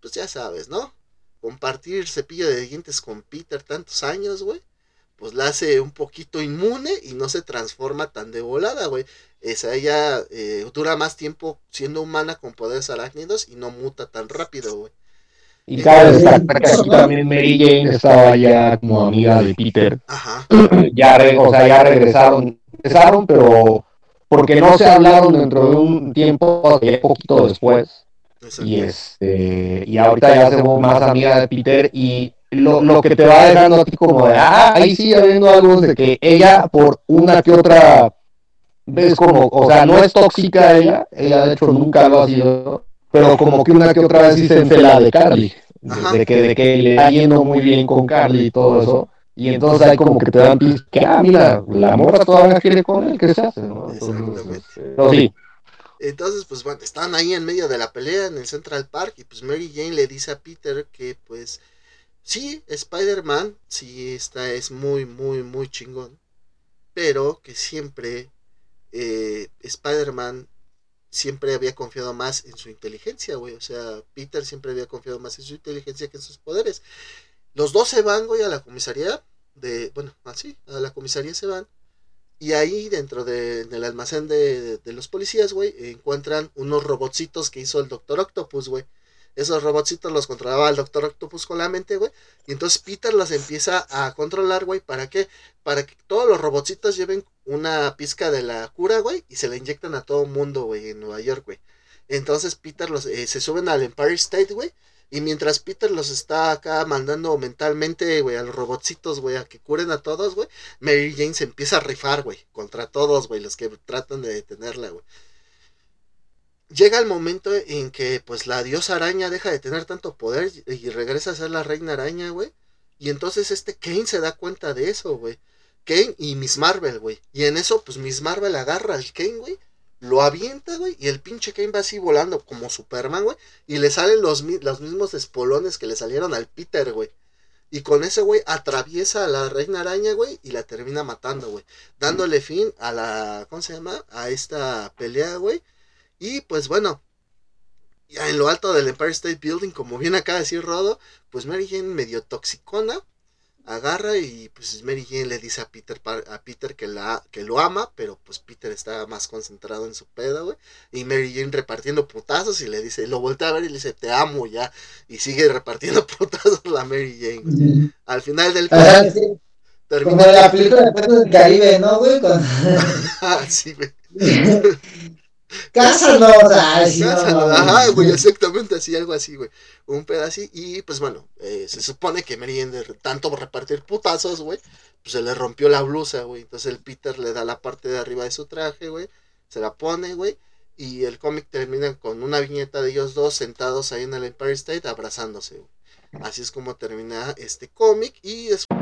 pues ya sabes, ¿no? Compartir cepillo de dientes con Peter tantos años, güey. Pues la hace un poquito inmune y no se transforma tan de volada, güey. Esa ella eh, dura más tiempo siendo humana con poderes arácnidos y no muta tan rápido, güey. Y cabe destacar que aquí también Mary Jane estaba ya como amiga de Peter. Ajá. Ya, o sea, ya regresaron, regresaron, pero porque no se hablaron dentro de un tiempo, poquito después. Y este y ahorita ya se más amiga de Peter y lo, lo, que te va dejando a ti como de, ah, ahí sí habiendo algo de que ella por una que otra ves como, o sea, no es tóxica ella, ella de hecho nunca lo ha sido, pero como que una que otra vez sí se enfela de Carly, de, que, de que le está yendo muy bien con Carly y todo eso. Y entonces hay como que te dan pis que, ah, mira, la morra todavía quiere con él, ¿qué se hace? ¿no? Entonces, sí. Entonces, pues bueno, están ahí en medio de la pelea en el Central Park y pues Mary Jane le dice a Peter que pues sí, Spider-Man, sí, está, es muy, muy, muy chingón, pero que siempre eh, Spider-Man siempre había confiado más en su inteligencia, güey. O sea, Peter siempre había confiado más en su inteligencia que en sus poderes. Los dos se van, güey, a la comisaría de, bueno, así, a la comisaría se van. Y ahí dentro de, del almacén de, de, los policías, güey, encuentran unos robotcitos que hizo el Doctor Octopus, güey. Esos robotcitos los controlaba el Doctor Octopus con la mente, güey. Y entonces Peter los empieza a controlar, güey. ¿Para qué? Para que todos los robotcitos lleven una pizca de la cura, güey. Y se la inyectan a todo mundo, güey, en Nueva York, güey. Entonces Peter los, eh, se suben al Empire State, güey. Y mientras Peter los está acá mandando mentalmente, güey, a los robotcitos, güey, a que curen a todos, güey, Mary Jane se empieza a rifar, güey, contra todos, güey, los que tratan de detenerla, güey llega el momento en que pues la diosa araña deja de tener tanto poder y regresa a ser la reina araña, güey. Y entonces este Kane se da cuenta de eso, güey. Kane y Miss Marvel, güey. Y en eso pues Miss Marvel agarra al Kane, güey. Lo avienta, güey. Y el pinche Kane va así volando como Superman, güey. Y le salen los, los mismos espolones que le salieron al Peter, güey. Y con ese, güey, atraviesa a la reina araña, güey, y la termina matando, güey. Dándole fin a la, ¿cómo se llama? A esta pelea, güey. Y pues bueno, ya en lo alto del Empire State Building, como bien acaba de decir Rodo, pues Mary Jane medio toxicona, agarra y pues Mary Jane le dice a Peter, a Peter que, la, que lo ama, pero pues Peter está más concentrado en su pedo, güey. Y Mary Jane repartiendo putazos y le dice, lo voltea a ver y le dice, te amo ya. Y sigue repartiendo putazos la Mary Jane. Al final del... Como la película de del Caribe, ¿no, güey? ah, sí, güey. Ay, Ajá, güey, exactamente así, algo así, güey. Un pedacito. Y pues bueno, eh, se supone que Mary de tanto repartir putazos, güey, pues se le rompió la blusa, güey. Entonces el Peter le da la parte de arriba de su traje, güey. Se la pone, güey. Y el cómic termina con una viñeta de ellos dos sentados ahí en el Empire State abrazándose, güey. Así es como termina este cómic. Y después.